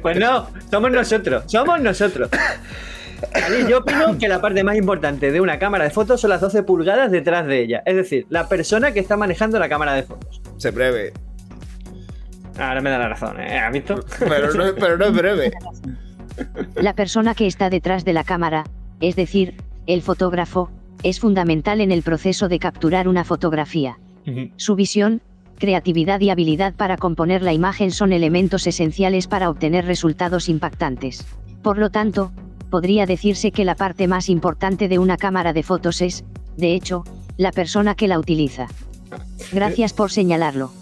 pues no, somos nosotros. Somos nosotros yo opino que la parte más importante de una cámara de fotos son las 12 pulgadas detrás de ella. Es decir, la persona que está manejando la cámara de fotos.
Se breve.
Ahora me da la razón, ¿eh? ¿Has visto?
Pero no, pero no es breve.
La persona que está detrás de la cámara, es decir, el fotógrafo, es fundamental en el proceso de capturar una fotografía. Su visión, creatividad y habilidad para componer la imagen son elementos esenciales para obtener resultados impactantes. Por lo tanto, podría decirse que la parte más importante de una cámara de fotos es, de hecho, la persona que la utiliza. Gracias por señalarlo.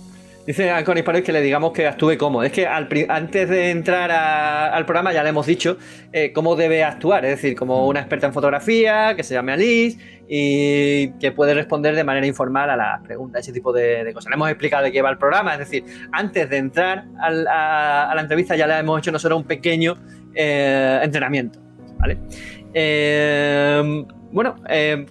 Dice a Connie que le digamos que actúe como. Es que antes de entrar al programa ya le hemos dicho eh, cómo debe actuar. Es decir, como una experta en fotografía, que se llame Alice y que puede responder de manera informal a las preguntas, ese tipo de, cosas. Le hemos explicado de qué va el programa. Es decir, antes de entrar a, la entrevista ya le hemos hecho nosotros un pequeño eh, entrenamiento. ¿Vale? Eh, bueno, eh,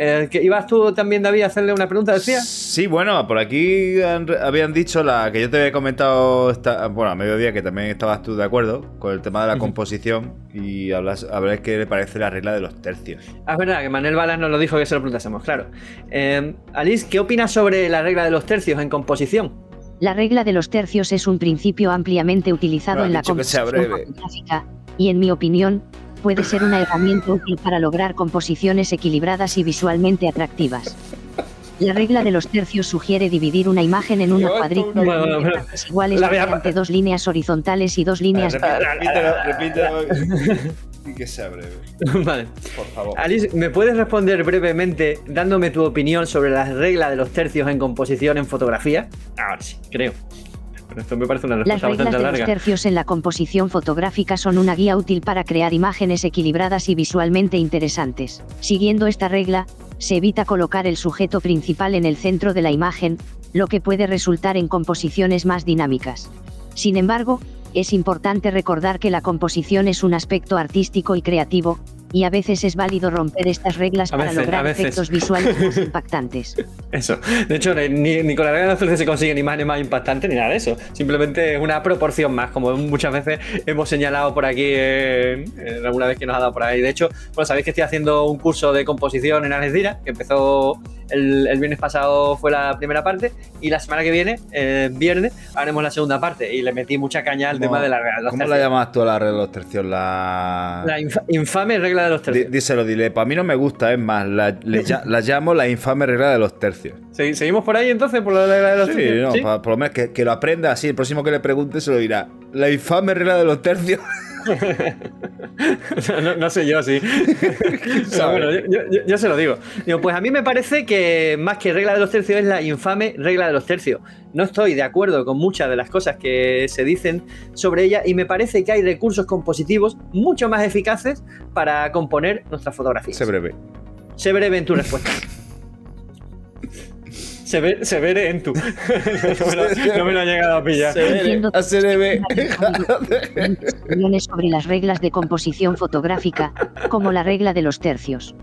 Eh, que ¿Ibas tú también, David, a hacerle una pregunta, decía?
Sí, bueno, por aquí han- habían dicho la que yo te había comentado, esta, bueno, a mediodía, que también estabas tú de acuerdo con el tema de la composición y hablas, a ver qué le parece la regla de los tercios.
Ah, es verdad, que Manuel Balas nos lo dijo que se lo preguntásemos, claro. Eh, Alice, ¿qué opinas sobre la regla de los tercios en composición?
La regla de los tercios es un principio ampliamente utilizado en la composición fotográfica, y en mi opinión, puede ser una herramienta útil para lograr composiciones equilibradas y visualmente atractivas. La regla de los tercios sugiere dividir una imagen en una cuadrícula de
Bueno,
partes iguales mediante dos líneas horizontales y dos líneas
Repítelo, repítelo y que sea breve,
vale.
por favor.
Alice, ¿me puedes responder brevemente dándome tu opinión sobre la regla de los tercios en composición en fotografía? Ahora sí, creo. Esto me parece una
Las
respuesta
reglas
bastante
de los
larga.
tercios en la composición fotográfica son una guía útil para crear imágenes equilibradas y visualmente interesantes. Siguiendo esta regla, se evita colocar el sujeto principal en el centro de la imagen, lo que puede resultar en composiciones más dinámicas. Sin embargo, es importante recordar que la composición es un aspecto artístico y creativo, y a veces es válido romper estas reglas
A
para
veces,
lograr efectos visuales más impactantes.
Eso. De hecho, ni, ni con la regla de los tercios se consiguen imágenes más impactantes ni nada de eso. Simplemente es una proporción más, como muchas veces hemos señalado por aquí en, en alguna vez que nos ha dado por ahí. De hecho, bueno, sabéis que estoy haciendo un curso de composición en Algeciras, que empezó el, el viernes pasado, fue la primera parte, y la semana que viene, eh, viernes, haremos la segunda parte. Y le metí mucha caña al
¿Cómo-
tema de la regla de los
¿Cómo la
tercios.
llamas tú a la regla de los tercios? La...
La infa- infame regla de los tercios.
Díselo, dile. Para mí no me gusta, es más, la, le la llamo la infame regla de los tercios.
¿Segui- ¿Seguimos por ahí entonces por la regla de los
Sí,
tercios?
no,
¿Sí?
por lo menos que, que lo aprenda así. El próximo que le pregunte se lo dirá. La infame regla de los tercios.
no, no sé yo, sí. Pero
sabe?
bueno, yo, yo- yo se lo digo. Digo, pues a mí me parece que más que regla de los tercios es la infame regla de los tercios. No estoy de acuerdo con muchas de las cosas que se dicen sobre ella y me parece que hay recursos compositivos mucho más eficaces para componer nuestras fotografías.
Sé breve.
Sé breve en tu respuesta. Se ve, se ve en tu. no, me lo, no me lo ha llegado a pillar.
Que
ACDB.
discusiones sobre las reglas de composición fotográfica, como la regla de los tercios.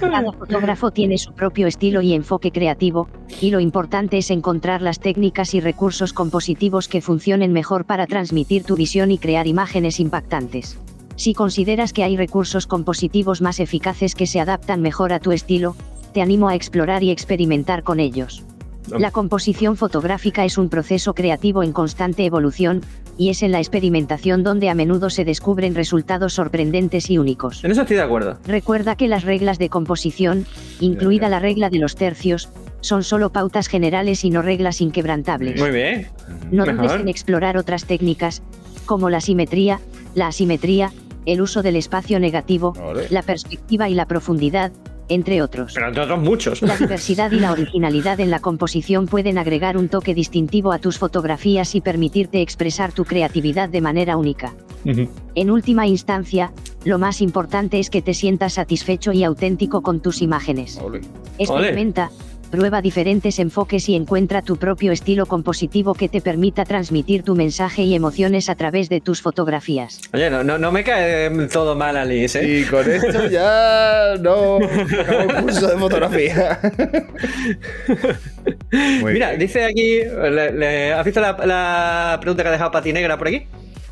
Cada fotógrafo tiene su propio estilo y enfoque creativo, y lo importante es encontrar las técnicas y recursos compositivos que funcionen mejor para transmitir tu visión y crear imágenes impactantes. Si consideras que hay recursos compositivos más eficaces que se adaptan mejor a tu estilo, te animo a explorar y experimentar con ellos. La composición fotográfica es un proceso creativo en constante evolución, y es en la experimentación donde a menudo se descubren resultados sorprendentes y únicos.
En eso estoy de acuerdo.
Recuerda que las reglas de composición, incluida la regla de los tercios, son solo pautas generales y no reglas inquebrantables.
Muy bien.
No dudes
mejor.
en explorar otras técnicas, como la simetría, la asimetría, el uso del espacio negativo, la perspectiva y la profundidad, entre otros.
Pero entre otros muchos.
La diversidad y la originalidad en la composición pueden agregar un toque distintivo a tus fotografías y permitirte expresar tu creatividad de manera única. En última instancia, lo más importante es que te sientas satisfecho y auténtico con tus imágenes.
Ole.
Experimenta, prueba diferentes enfoques y encuentra tu propio estilo compositivo que te permita transmitir tu mensaje y emociones a través de tus fotografías.
Oye, no, no, no me cae todo mal, Alice, ¿eh?
Y con esto ya no acabo el curso de fotografía. Muy
Mira,
bien.
dice aquí, le- le- ¿has visto la, la pregunta que ha dejado Pati Negra por aquí?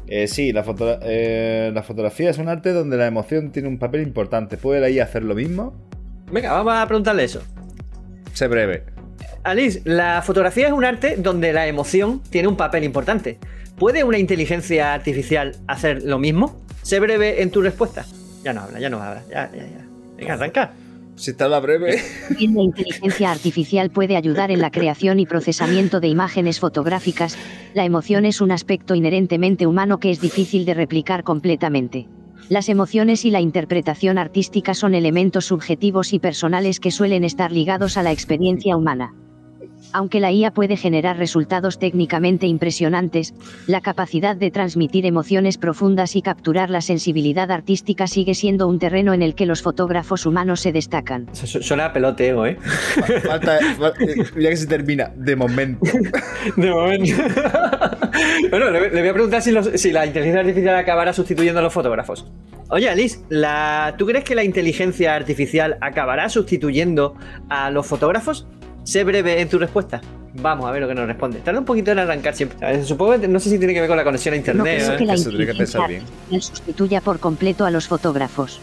Eh, sí, la, foto- eh, la fotografía es un arte donde la emoción tiene un papel importante. ¿Puede la IA hacer lo mismo?
Venga, vamos a preguntarle eso.
Sé breve.
Alice, la fotografía es un arte donde la emoción tiene un papel importante. ¿Puede una inteligencia artificial hacer lo mismo? Sé breve en tu respuesta. Ya no habla, ya no habla. Ya, ya, ya. Venga, arranca.
Si está la breve.
La inteligencia artificial puede ayudar en la creación y procesamiento de imágenes fotográficas, la emoción es un aspecto inherentemente humano que es difícil de replicar completamente. Las emociones y la interpretación artística son elementos subjetivos y personales que suelen estar ligados a la experiencia humana. Aunque la IA puede generar resultados técnicamente impresionantes, la capacidad de transmitir emociones profundas y capturar la sensibilidad artística sigue siendo un terreno en el que los fotógrafos humanos se destacan.
Su- su- Suena a peloteo, ¿eh?
Falta, fal- eh, ya que se termina, de momento.
De momento. bueno, le, le voy a preguntar si, los- si la inteligencia artificial acabará sustituyendo a los fotógrafos. Oye, Alice, la... ¿tú crees que la inteligencia artificial acabará sustituyendo a los fotógrafos? Sé breve en tu respuesta. Vamos a ver lo que nos responde. Tarda un poquito en arrancar siempre. Supongo que no sé si tiene que ver con la conexión a internet.
No
¿eh?
que la
Eso tiene que pensar bien.
sustituya por completo a los fotógrafos.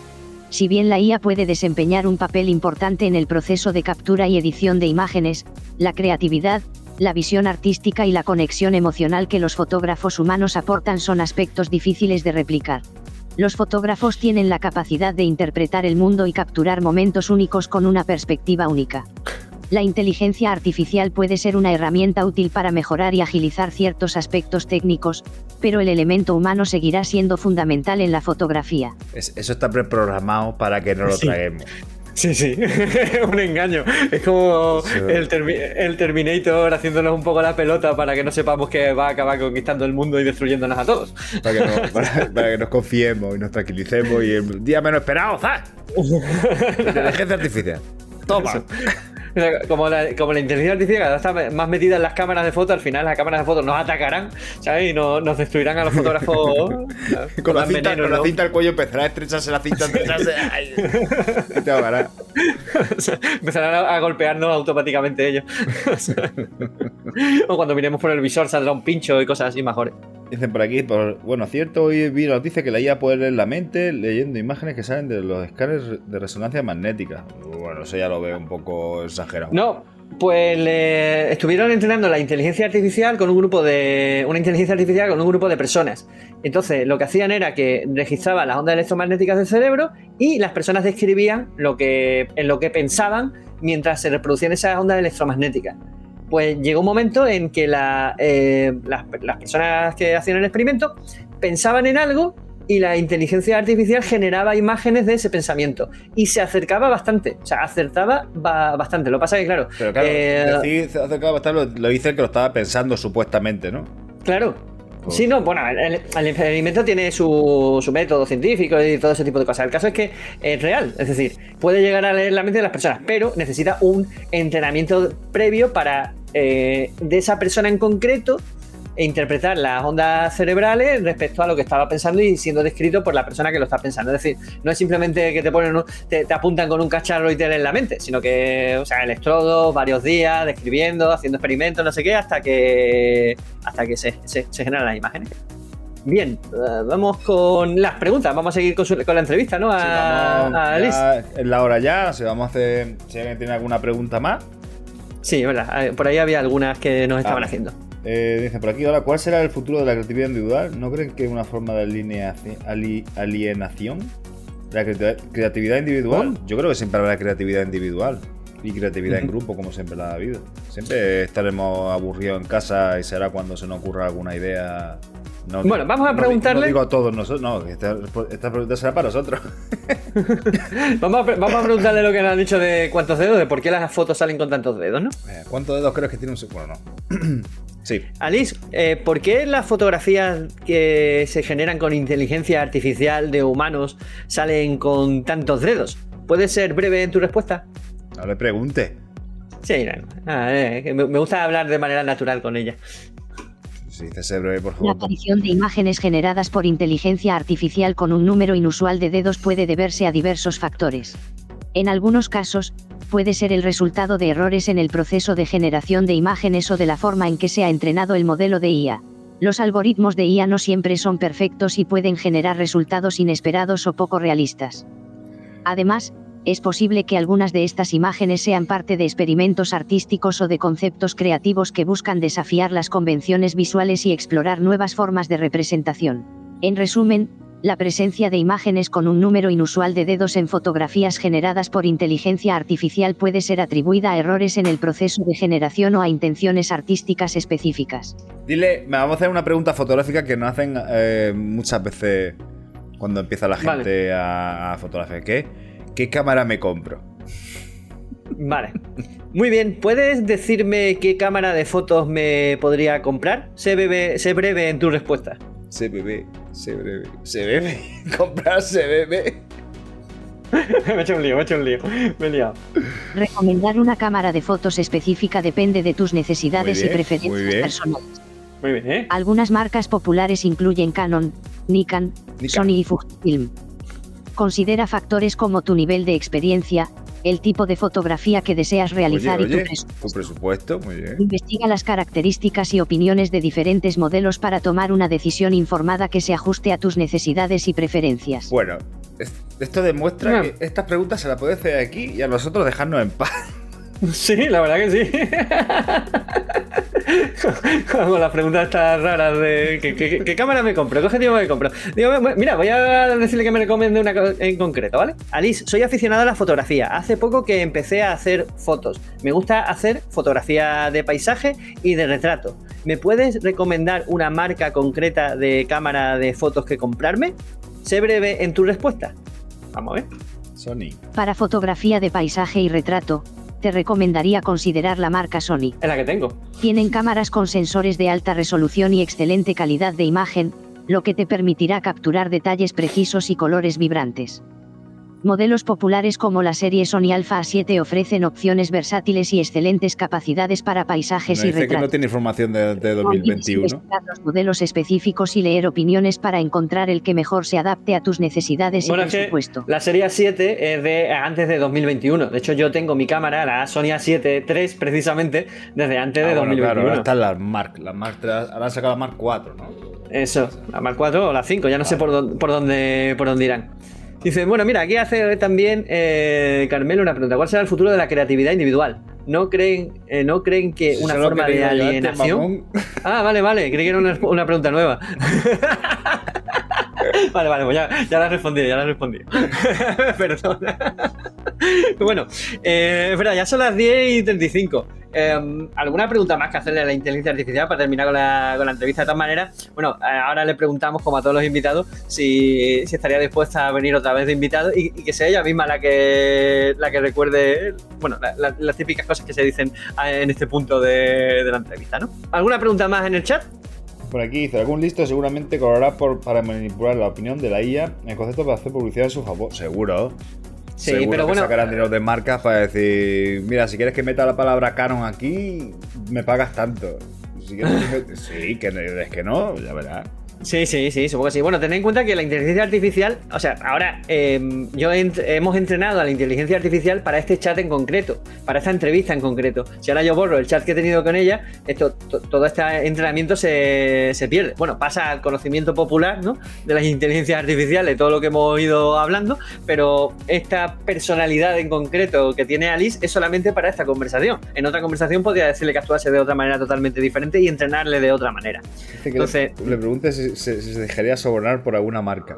Si bien la IA puede desempeñar un papel importante en el proceso de captura y edición de imágenes, la creatividad, la visión artística y la conexión emocional que los fotógrafos humanos aportan son aspectos difíciles de replicar. Los fotógrafos tienen la capacidad de interpretar el mundo y capturar momentos únicos con una perspectiva única. La inteligencia artificial puede ser una herramienta útil para mejorar y agilizar ciertos aspectos técnicos, pero el elemento humano seguirá siendo fundamental en la fotografía.
Es- eso está preprogramado para que no lo
Sí.
traguemos.
Sí, sí, un engaño. Es como
Sí.
el, Termi- el Terminator haciéndonos un poco la pelota para que no sepamos que va a acabar conquistando el mundo y destruyéndonos a todos.
Para que, no- para- para que nos confiemos y nos tranquilicemos y el día menos esperado, ¡zas! Inteligencia artificial. Toma.
Como la, como la inteligencia artificial está más metida en las cámaras de foto, al final las cámaras de foto nos atacarán, ¿sabes? Y no- nos destruirán a los fotógrafos.
Con la,
dan
cinta,
veneno,
con la
¿no?
cinta al cuello empezará a estrecharse la cinta, estrecharse. ay, y te ahogará.
Empezarán a, a golpearnos automáticamente ellos. o cuando miremos por el visor saldrá un pincho y cosas así mejores.
Dicen por aquí, por, bueno, cierto, hoy vi la noticia que la IA puede leer la mente leyendo imágenes que salen de los escáneres de resonancia magnética. Bueno, eso ya lo veo un poco exagerado.
No, pues estuvieron entrenando la inteligencia artificial con un grupo de. una inteligencia artificial con un grupo de personas. Entonces, lo que hacían era que registraban las ondas electromagnéticas del cerebro y las personas describían lo que, en lo que pensaban mientras se reproducían esas ondas electromagnéticas. Pues llegó un momento en que la, eh, las, las personas que hacían el experimento pensaban en algo y la inteligencia artificial generaba imágenes de ese pensamiento y se acercaba bastante, o sea, acertaba ba- bastante. Lo que pasa es que, claro,
Pero claro,
eh,
decir se acercaba bastante, lo, dice el que lo estaba pensando supuestamente, ¿no?
Claro.
Pues-
Sí, no, bueno, el, el experimento tiene su, su método científico y todo ese tipo de cosas. El caso es que es real, es decir, puede llegar a leer la mente de las personas, pero necesita un entrenamiento previo para eh, de esa persona en concreto e interpretar las ondas cerebrales respecto a lo que estaba pensando y siendo descrito por la persona que lo está pensando. Es decir, no es simplemente que te ponen un- te, te apuntan con un cacharro y te leen la mente, sino que, o sea, electrodos, varios días, describiendo, haciendo experimentos, no sé qué, hasta que hasta que se, se- se generan las imágenes. Bien, eh, vamos con las preguntas. Vamos a seguir con, su- con la entrevista, ¿no? A,
Sí, vamos,
a Liz.
ya es la hora ya, sea, vamos a hacer. Si alguien tiene alguna pregunta más.
Sí, verdad. eh, Por ahí había algunas que nos estaban
Ah.
haciendo.
Eh, por aquí, ahora, ¿cuál será el futuro de la creatividad individual? ¿No creen que es una forma de alienación? ¿La creati- creatividad individual? Yo creo que siempre habrá creatividad individual y creatividad en grupo, como siempre la ha habido. Siempre estaremos aburridos en casa y será cuando se nos ocurra alguna idea. No,
Bueno, vamos a
no
preguntarle-
No digo a todos nosotros, no, esta, esta pregunta será para nosotros.
Vamos a, pre- vamos a preguntarle lo que nos han dicho de cuántos dedos, de por qué las fotos salen con tantos dedos, ¿no?
Eh, ¿Cuántos dedos crees que tiene un se- Bueno, no. sí.
Alice, eh, ¿por qué las fotografías que se generan con inteligencia artificial de humanos salen con tantos dedos? ¿Puedes ser breve en tu respuesta?
No le pregunte.
Sí, no. Ah, eh, me gusta hablar de manera natural con ella.
Breve, por
La aparición de imágenes generadas por inteligencia artificial con un número inusual de dedos puede deberse a diversos factores. En algunos casos, puede ser el resultado de errores en el proceso de generación de imágenes o de la forma en que se ha entrenado el modelo de IA. Los algoritmos de IA no siempre son perfectos y pueden generar resultados inesperados o poco realistas. Además, es posible que algunas de estas imágenes sean parte de experimentos artísticos o de conceptos creativos que buscan desafiar las convenciones visuales y explorar nuevas formas de representación. En resumen, la presencia de imágenes con un número inusual de dedos en fotografías generadas por inteligencia artificial puede ser atribuida a errores en el proceso de generación o a intenciones artísticas específicas.
Dile, me vamos a hacer una pregunta fotográfica que nos hacen eh, muchas veces cuando empieza la gente
Vale.
a, a fotografiar. ¿Qué, ¿Qué cámara me compro?
Vale. Muy bien, ¿puedes decirme qué cámara de fotos me podría comprar? Sé breve, sé breve en tu respuesta.
Se bebe, se breve, se bebe, comprar se bebe.
me he hecho un lío, me he hecho un lío. Me he liado.
Recomendar una cámara de fotos específica depende de tus necesidades
bien,
y preferencias
muy bien.
personales.
Muy bien, ¿eh?
Algunas marcas populares incluyen Canon, Nikon,
Nikon.
Sony y Fujifilm. Considera factores como tu nivel de experiencia, el tipo de fotografía que deseas realizar
Oye,
y
oye,
tu presupuesto.
tu presupuesto, muy bien.
Investiga las características y opiniones de diferentes modelos para tomar una decisión informada que se ajuste a tus necesidades y preferencias.
Bueno, es- esto demuestra
No.
que estas preguntas se las puede hacer aquí y a nosotros dejarnos en paz.
Sí, la verdad que sí. Con las preguntas estas raras de ¿qué, qué- qué cámara me compro? ¿Qué objetivo me compro? Digo, "Bueno, mira, voy a decirle que me recomiende una en concreto, ¿vale? Alice, soy aficionado a la fotografía. Hace poco que empecé a hacer fotos. Me gusta hacer fotografía de paisaje y de retrato. ¿Me puedes recomendar una marca concreta de cámara de fotos que comprarme? Sé breve en tu respuesta. Vamos a ver.
Sony.
Para fotografía de paisaje y retrato, te recomendaría considerar la marca Sony.
Es la que tengo.
Tienen cámaras con sensores de alta resolución y excelente calidad de imagen, lo que te permitirá capturar detalles precisos y colores vibrantes. Modelos populares como la serie Sony Alpha A7 ofrecen opciones versátiles y excelentes capacidades para paisajes
Nos
y
dice que no
retratos.
tiene información de, de
Olvides
2021.
investigar los modelos específicos y leer opiniones para encontrar el que mejor se adapte a tus necesidades
Bueno,
y presupuesto.
la serie A7 es de antes de 2021. De hecho, yo tengo mi cámara, la Sony A7 III, precisamente, desde antes de
Ah, bueno,
2021.
claro, ahora están las Mark. Las Mark ahora han sacado la Mark 4, ¿no?
Eso, la Mark 4 o la 5, ya no sé por dónde, por dónde por dónde irán. Dice, bueno, mira, aquí hace también eh, Carmelo una pregunta. ¿Cuál será el futuro de la creatividad individual? ¿No creen, eh, ¿no creen que una forma
que
de
antes,
alienación?
mamón.
Ah, vale, vale, creí que era una, una pregunta nueva. vale, vale, pues ya, ya la he respondido, ya la he respondido. Perdón. bueno, eh, es verdad, ya son las 10 y 35. Eh, ¿Alguna pregunta más que hacerle a la inteligencia artificial para terminar con la, con la entrevista? De todas maneras, bueno, eh, ahora le preguntamos, como a todos los invitados, si, si estaría dispuesta a venir otra vez de invitado y, que sea ella misma la que, la que recuerde, bueno, la- la- las típicas cosas que se dicen en este punto de la entrevista, ¿no? ¿Alguna pregunta más en el chat?
Por aquí dice, algún listo seguramente cobrará por, para manipular la opinión de la IA en concepto para hacer publicidad en su favor. Seguro.
Sí,
Seguro
pero
que
bueno,
sacarán dinero de marcas para decir, mira, si quieres que meta la palabra canon aquí, me pagas tanto. Si quieres que sí, que es que no, ya verás.
Sí, sí, sí, supongo que sí. Bueno, tened en cuenta que la inteligencia artificial, o sea, ahora eh, yo ent- hemos entrenado a la inteligencia artificial para este chat en concreto, para esta entrevista en concreto. Si ahora yo borro el chat que he tenido con ella, esto, to- todo este entrenamiento se, se pierde. Bueno, pasa al conocimiento popular, ¿no? De las inteligencias artificiales, todo lo que hemos ido hablando, pero esta personalidad en concreto que tiene Alice es solamente para esta conversación. En otra conversación podría decirle que actuase de otra manera totalmente diferente y entrenarle de otra manera. Entonces-
le, le pregunte si, se dejaría sobornar por alguna marca.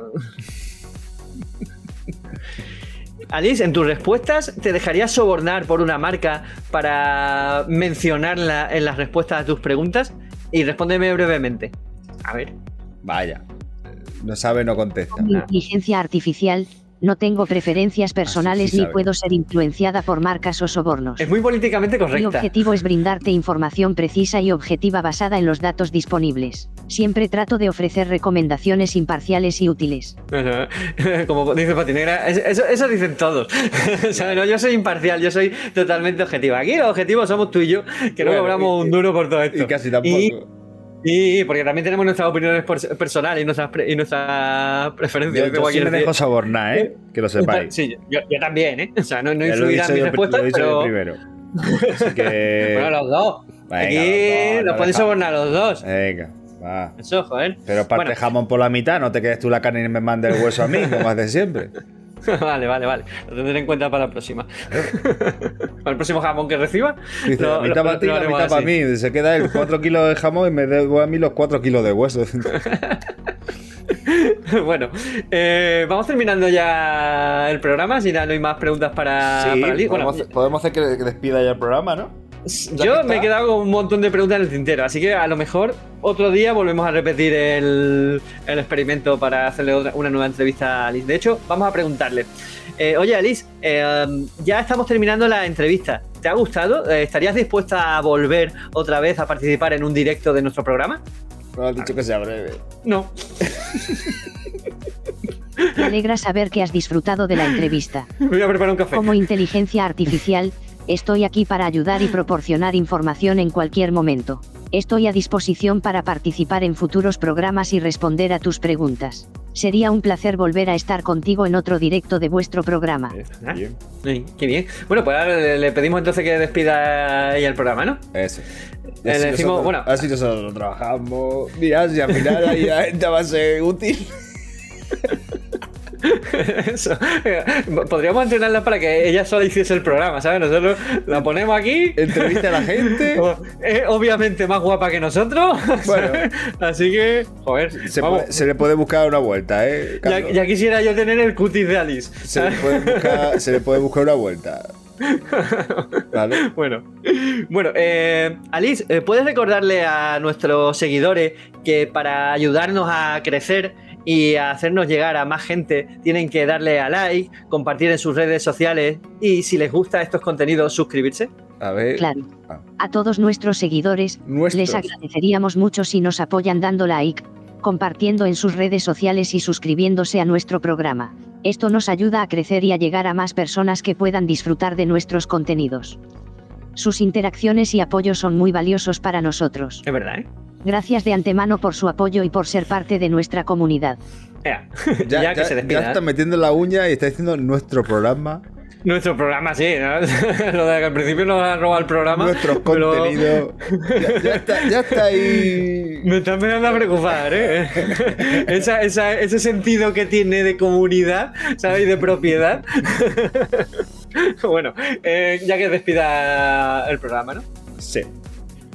Alice, en tus respuestas, ¿te dejarías sobornar por una marca para mencionarla en las respuestas a tus preguntas? Y respóndeme brevemente. A ver.
Vaya. No sabe, no contesta.
Inteligencia artificial, no tengo preferencias personales
sí
ni
sabe.
puedo ser influenciada por marcas o sobornos.
Es muy políticamente
Mi
correcta.
objetivo es brindarte información precisa y objetiva basada en los datos disponibles. Siempre trato de ofrecer recomendaciones imparciales y útiles.
Como dice Patinegra, es- eso, eso dicen todos. O sea, no, yo soy imparcial, yo soy totalmente objetivo. Aquí los objetivos somos tú y yo, que no
Bueno,
cobramos
y-
un duro por todo esto.
Y casi tampoco.
Y- Y porque también tenemos nuestras opiniones personales y nuestras, pre- y nuestras preferencias.
yo, yo sí me
de-
dejo sobornar, ¿eh? Que lo sepáis.
Sí, yo, yo también, ¿eh? O sea, no, no influirá
yo,
respuestas,
lo he dicho yo primero. Así que.
Bueno, los dos.
Venga,
Aquí
los dos,
podéis sobornar los dos.
Venga, va.
Eso, joder.
Pero parte
Bueno.
jamón por la mitad, no te quedes tú la carne y me mandes el hueso a mí, como haces siempre.
vale, vale, vale. Lo tendré en cuenta para la próxima. para el próximo jamón que reciba.
Dice,
lo-
la mitad para ti, la mitad para mí. Se queda el 4 kilos de jamón y me debo a mí los 4 kilos de hueso.
bueno, eh, vamos terminando ya el programa. Si no hay más preguntas para. Bueno,
podemos hacer que, despida ya el programa, ¿no?
Yo me he quedado con un montón de preguntas en el tintero, así que a lo mejor otro día volvemos a repetir el, el experimento para hacerle otra- una nueva entrevista a Alice. De hecho, vamos a preguntarle. eh, oye, Alice, eh, ya estamos terminando la entrevista. ¿Te ha gustado? Eh, ¿Estarías dispuesta a volver otra vez a participar en un directo de nuestro programa?
No has dicho que sea breve.
No.
Me alegra saber que has disfrutado de la entrevista.
Voy a preparar un café.
Como inteligencia artificial, estoy aquí para ayudar y proporcionar información en cualquier momento. Estoy a disposición para participar en futuros programas y responder a tus preguntas. Sería un placer volver a estar contigo en otro directo de vuestro programa.
Ah,
Bien.
sí, qué bien. Bueno, pues ahora le, pedimos entonces que despida ella el programa, ¿no?
Eso.
Le
Así
decimos,
nosotros-
bueno.
Así nosotros trabajamos. Mirad, si al final ahí la gente va a ser útil.
Eso. Podríamos entrenarla para que ella sola hiciese el programa, ¿sabes? Nosotros la ponemos aquí.
Entrevista a la gente.
Es obviamente más guapa que nosotros.
Bueno.
Así que, joder,
Se,
vamos.
puede- se le puede buscar una vuelta, ¿eh?
Ya, quisiera yo tener el cutis de Alice.
Se, le
¿sabes?
puede buscar, se le puede buscar una vuelta. ¿Vale?
Bueno, bueno eh, Alice, eh, ¿puedes recordarle a nuestros seguidores que para ayudarnos a crecer y a hacernos llegar a más gente tienen que darle a like, compartir en sus redes sociales y si les gusta estos contenidos suscribirse?
A ver.
Claro.
Ah.
A todos nuestros seguidores,
Nuestros.
les agradeceríamos mucho si nos apoyan dando like, compartiendo en sus redes sociales y suscribiéndose a nuestro programa. Esto nos ayuda a crecer y a llegar a más personas que puedan disfrutar de nuestros contenidos. Sus interacciones y apoyo son muy valiosos para nosotros.
Es verdad, ¿eh?
Gracias de antemano por su apoyo y por ser parte de nuestra comunidad.
Ea,
Ya,
ya, que
ya-
se
ya
despida.
está
¿eh?
metiendo la uña y está diciendo nuestro programa,
Nuestro programa, sí, ¿no? Lo de que al principio nos han robado el programa.
nuestros
pero
contenidos. Ya, ya está, ya está ahí.
Me está empezando a preocupar, ¿eh? Esa- esa- ese sentido que tiene de comunidad, ¿sabes? Y de propiedad. bueno, eh, ya que despida el programa, ¿no?
Sí.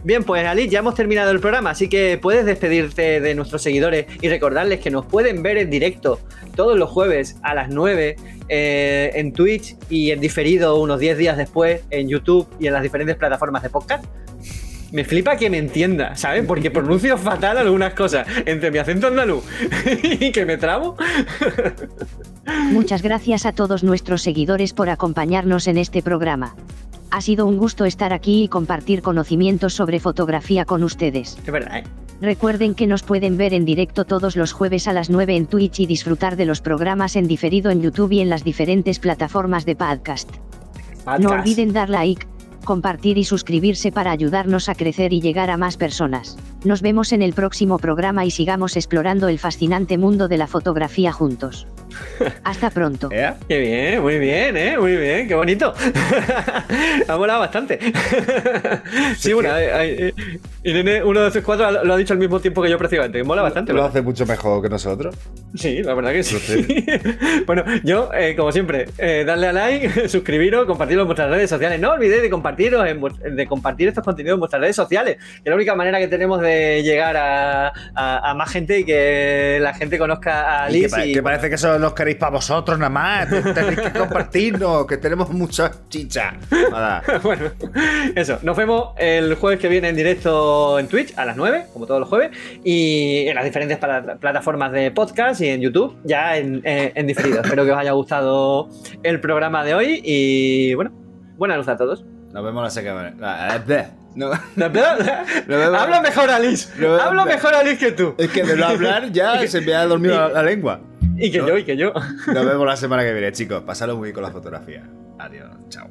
Bien, pues Alice, ya hemos terminado el programa, así que puedes despedirte de nuestros seguidores y recordarles que nos pueden ver en directo todos los jueves a las 9 eh, en Twitch y en diferido unos 10 días después en YouTube y en las diferentes plataformas de podcast. Me flipa que me entienda, ¿sabes? Porque pronuncio fatal algunas cosas entre mi acento andaluz y que me trabo.
Muchas gracias a todos nuestros seguidores por acompañarnos en este programa. Ha sido un gusto estar aquí y compartir conocimientos sobre fotografía con ustedes.
Es verdad, ¿eh?
Recuerden que nos pueden ver en directo todos los jueves a las 9 en Twitch y disfrutar de los programas en diferido en YouTube y en las diferentes plataformas de podcast. No
Podcast.
olviden dar like, compartir y suscribirse para ayudarnos a crecer y llegar a más personas. Nos vemos en el próximo programa y sigamos explorando el fascinante mundo de la fotografía juntos. Hasta pronto.
¿Eh?
Qué bien, muy bien, ¿eh? Muy bien, qué bonito. ha molado bastante. sí, bueno, hay- hay- Irene, uno de esos cuatro, lo ha dicho al mismo tiempo que yo prácticamente. Mola bastante.
Lo
¿verdad?
hace mucho mejor que nosotros.
Sí, la verdad que sí. bueno, yo, eh, como siempre, eh, darle a like, suscribiros, compartirlo en vuestras redes sociales. No olvidéis de compartiros en de compartir estos contenidos en vuestras redes sociales, que es la única manera que tenemos de llegar a, a- a más gente y que la gente conozca a
Y que,
Alice.
pa-
y-
que parece que eso los queréis para vosotros nada más. Te- Tenéis que compartirnos, que tenemos mucha chicha. Nada.
bueno, eso. Nos vemos el jueves que viene en directo en Twitch a las 9, como todos los jueves, y en las diferentes pla- plataformas de podcast y en YouTube, ya en, en- en diferido. Espero que os haya gustado el programa de hoy y bueno, buena luz a todos.
Nos vemos la semana. la- No.
Habla mejor, Alice. Habla mejor, se que tú.
Es que de no hablar ya se me ha dormido la, la lengua.
Y que
No.
yo, y que yo.
Nos vemos la semana que viene, chicos. Pasadlo muy bien con la fotografía. Adiós. Chao.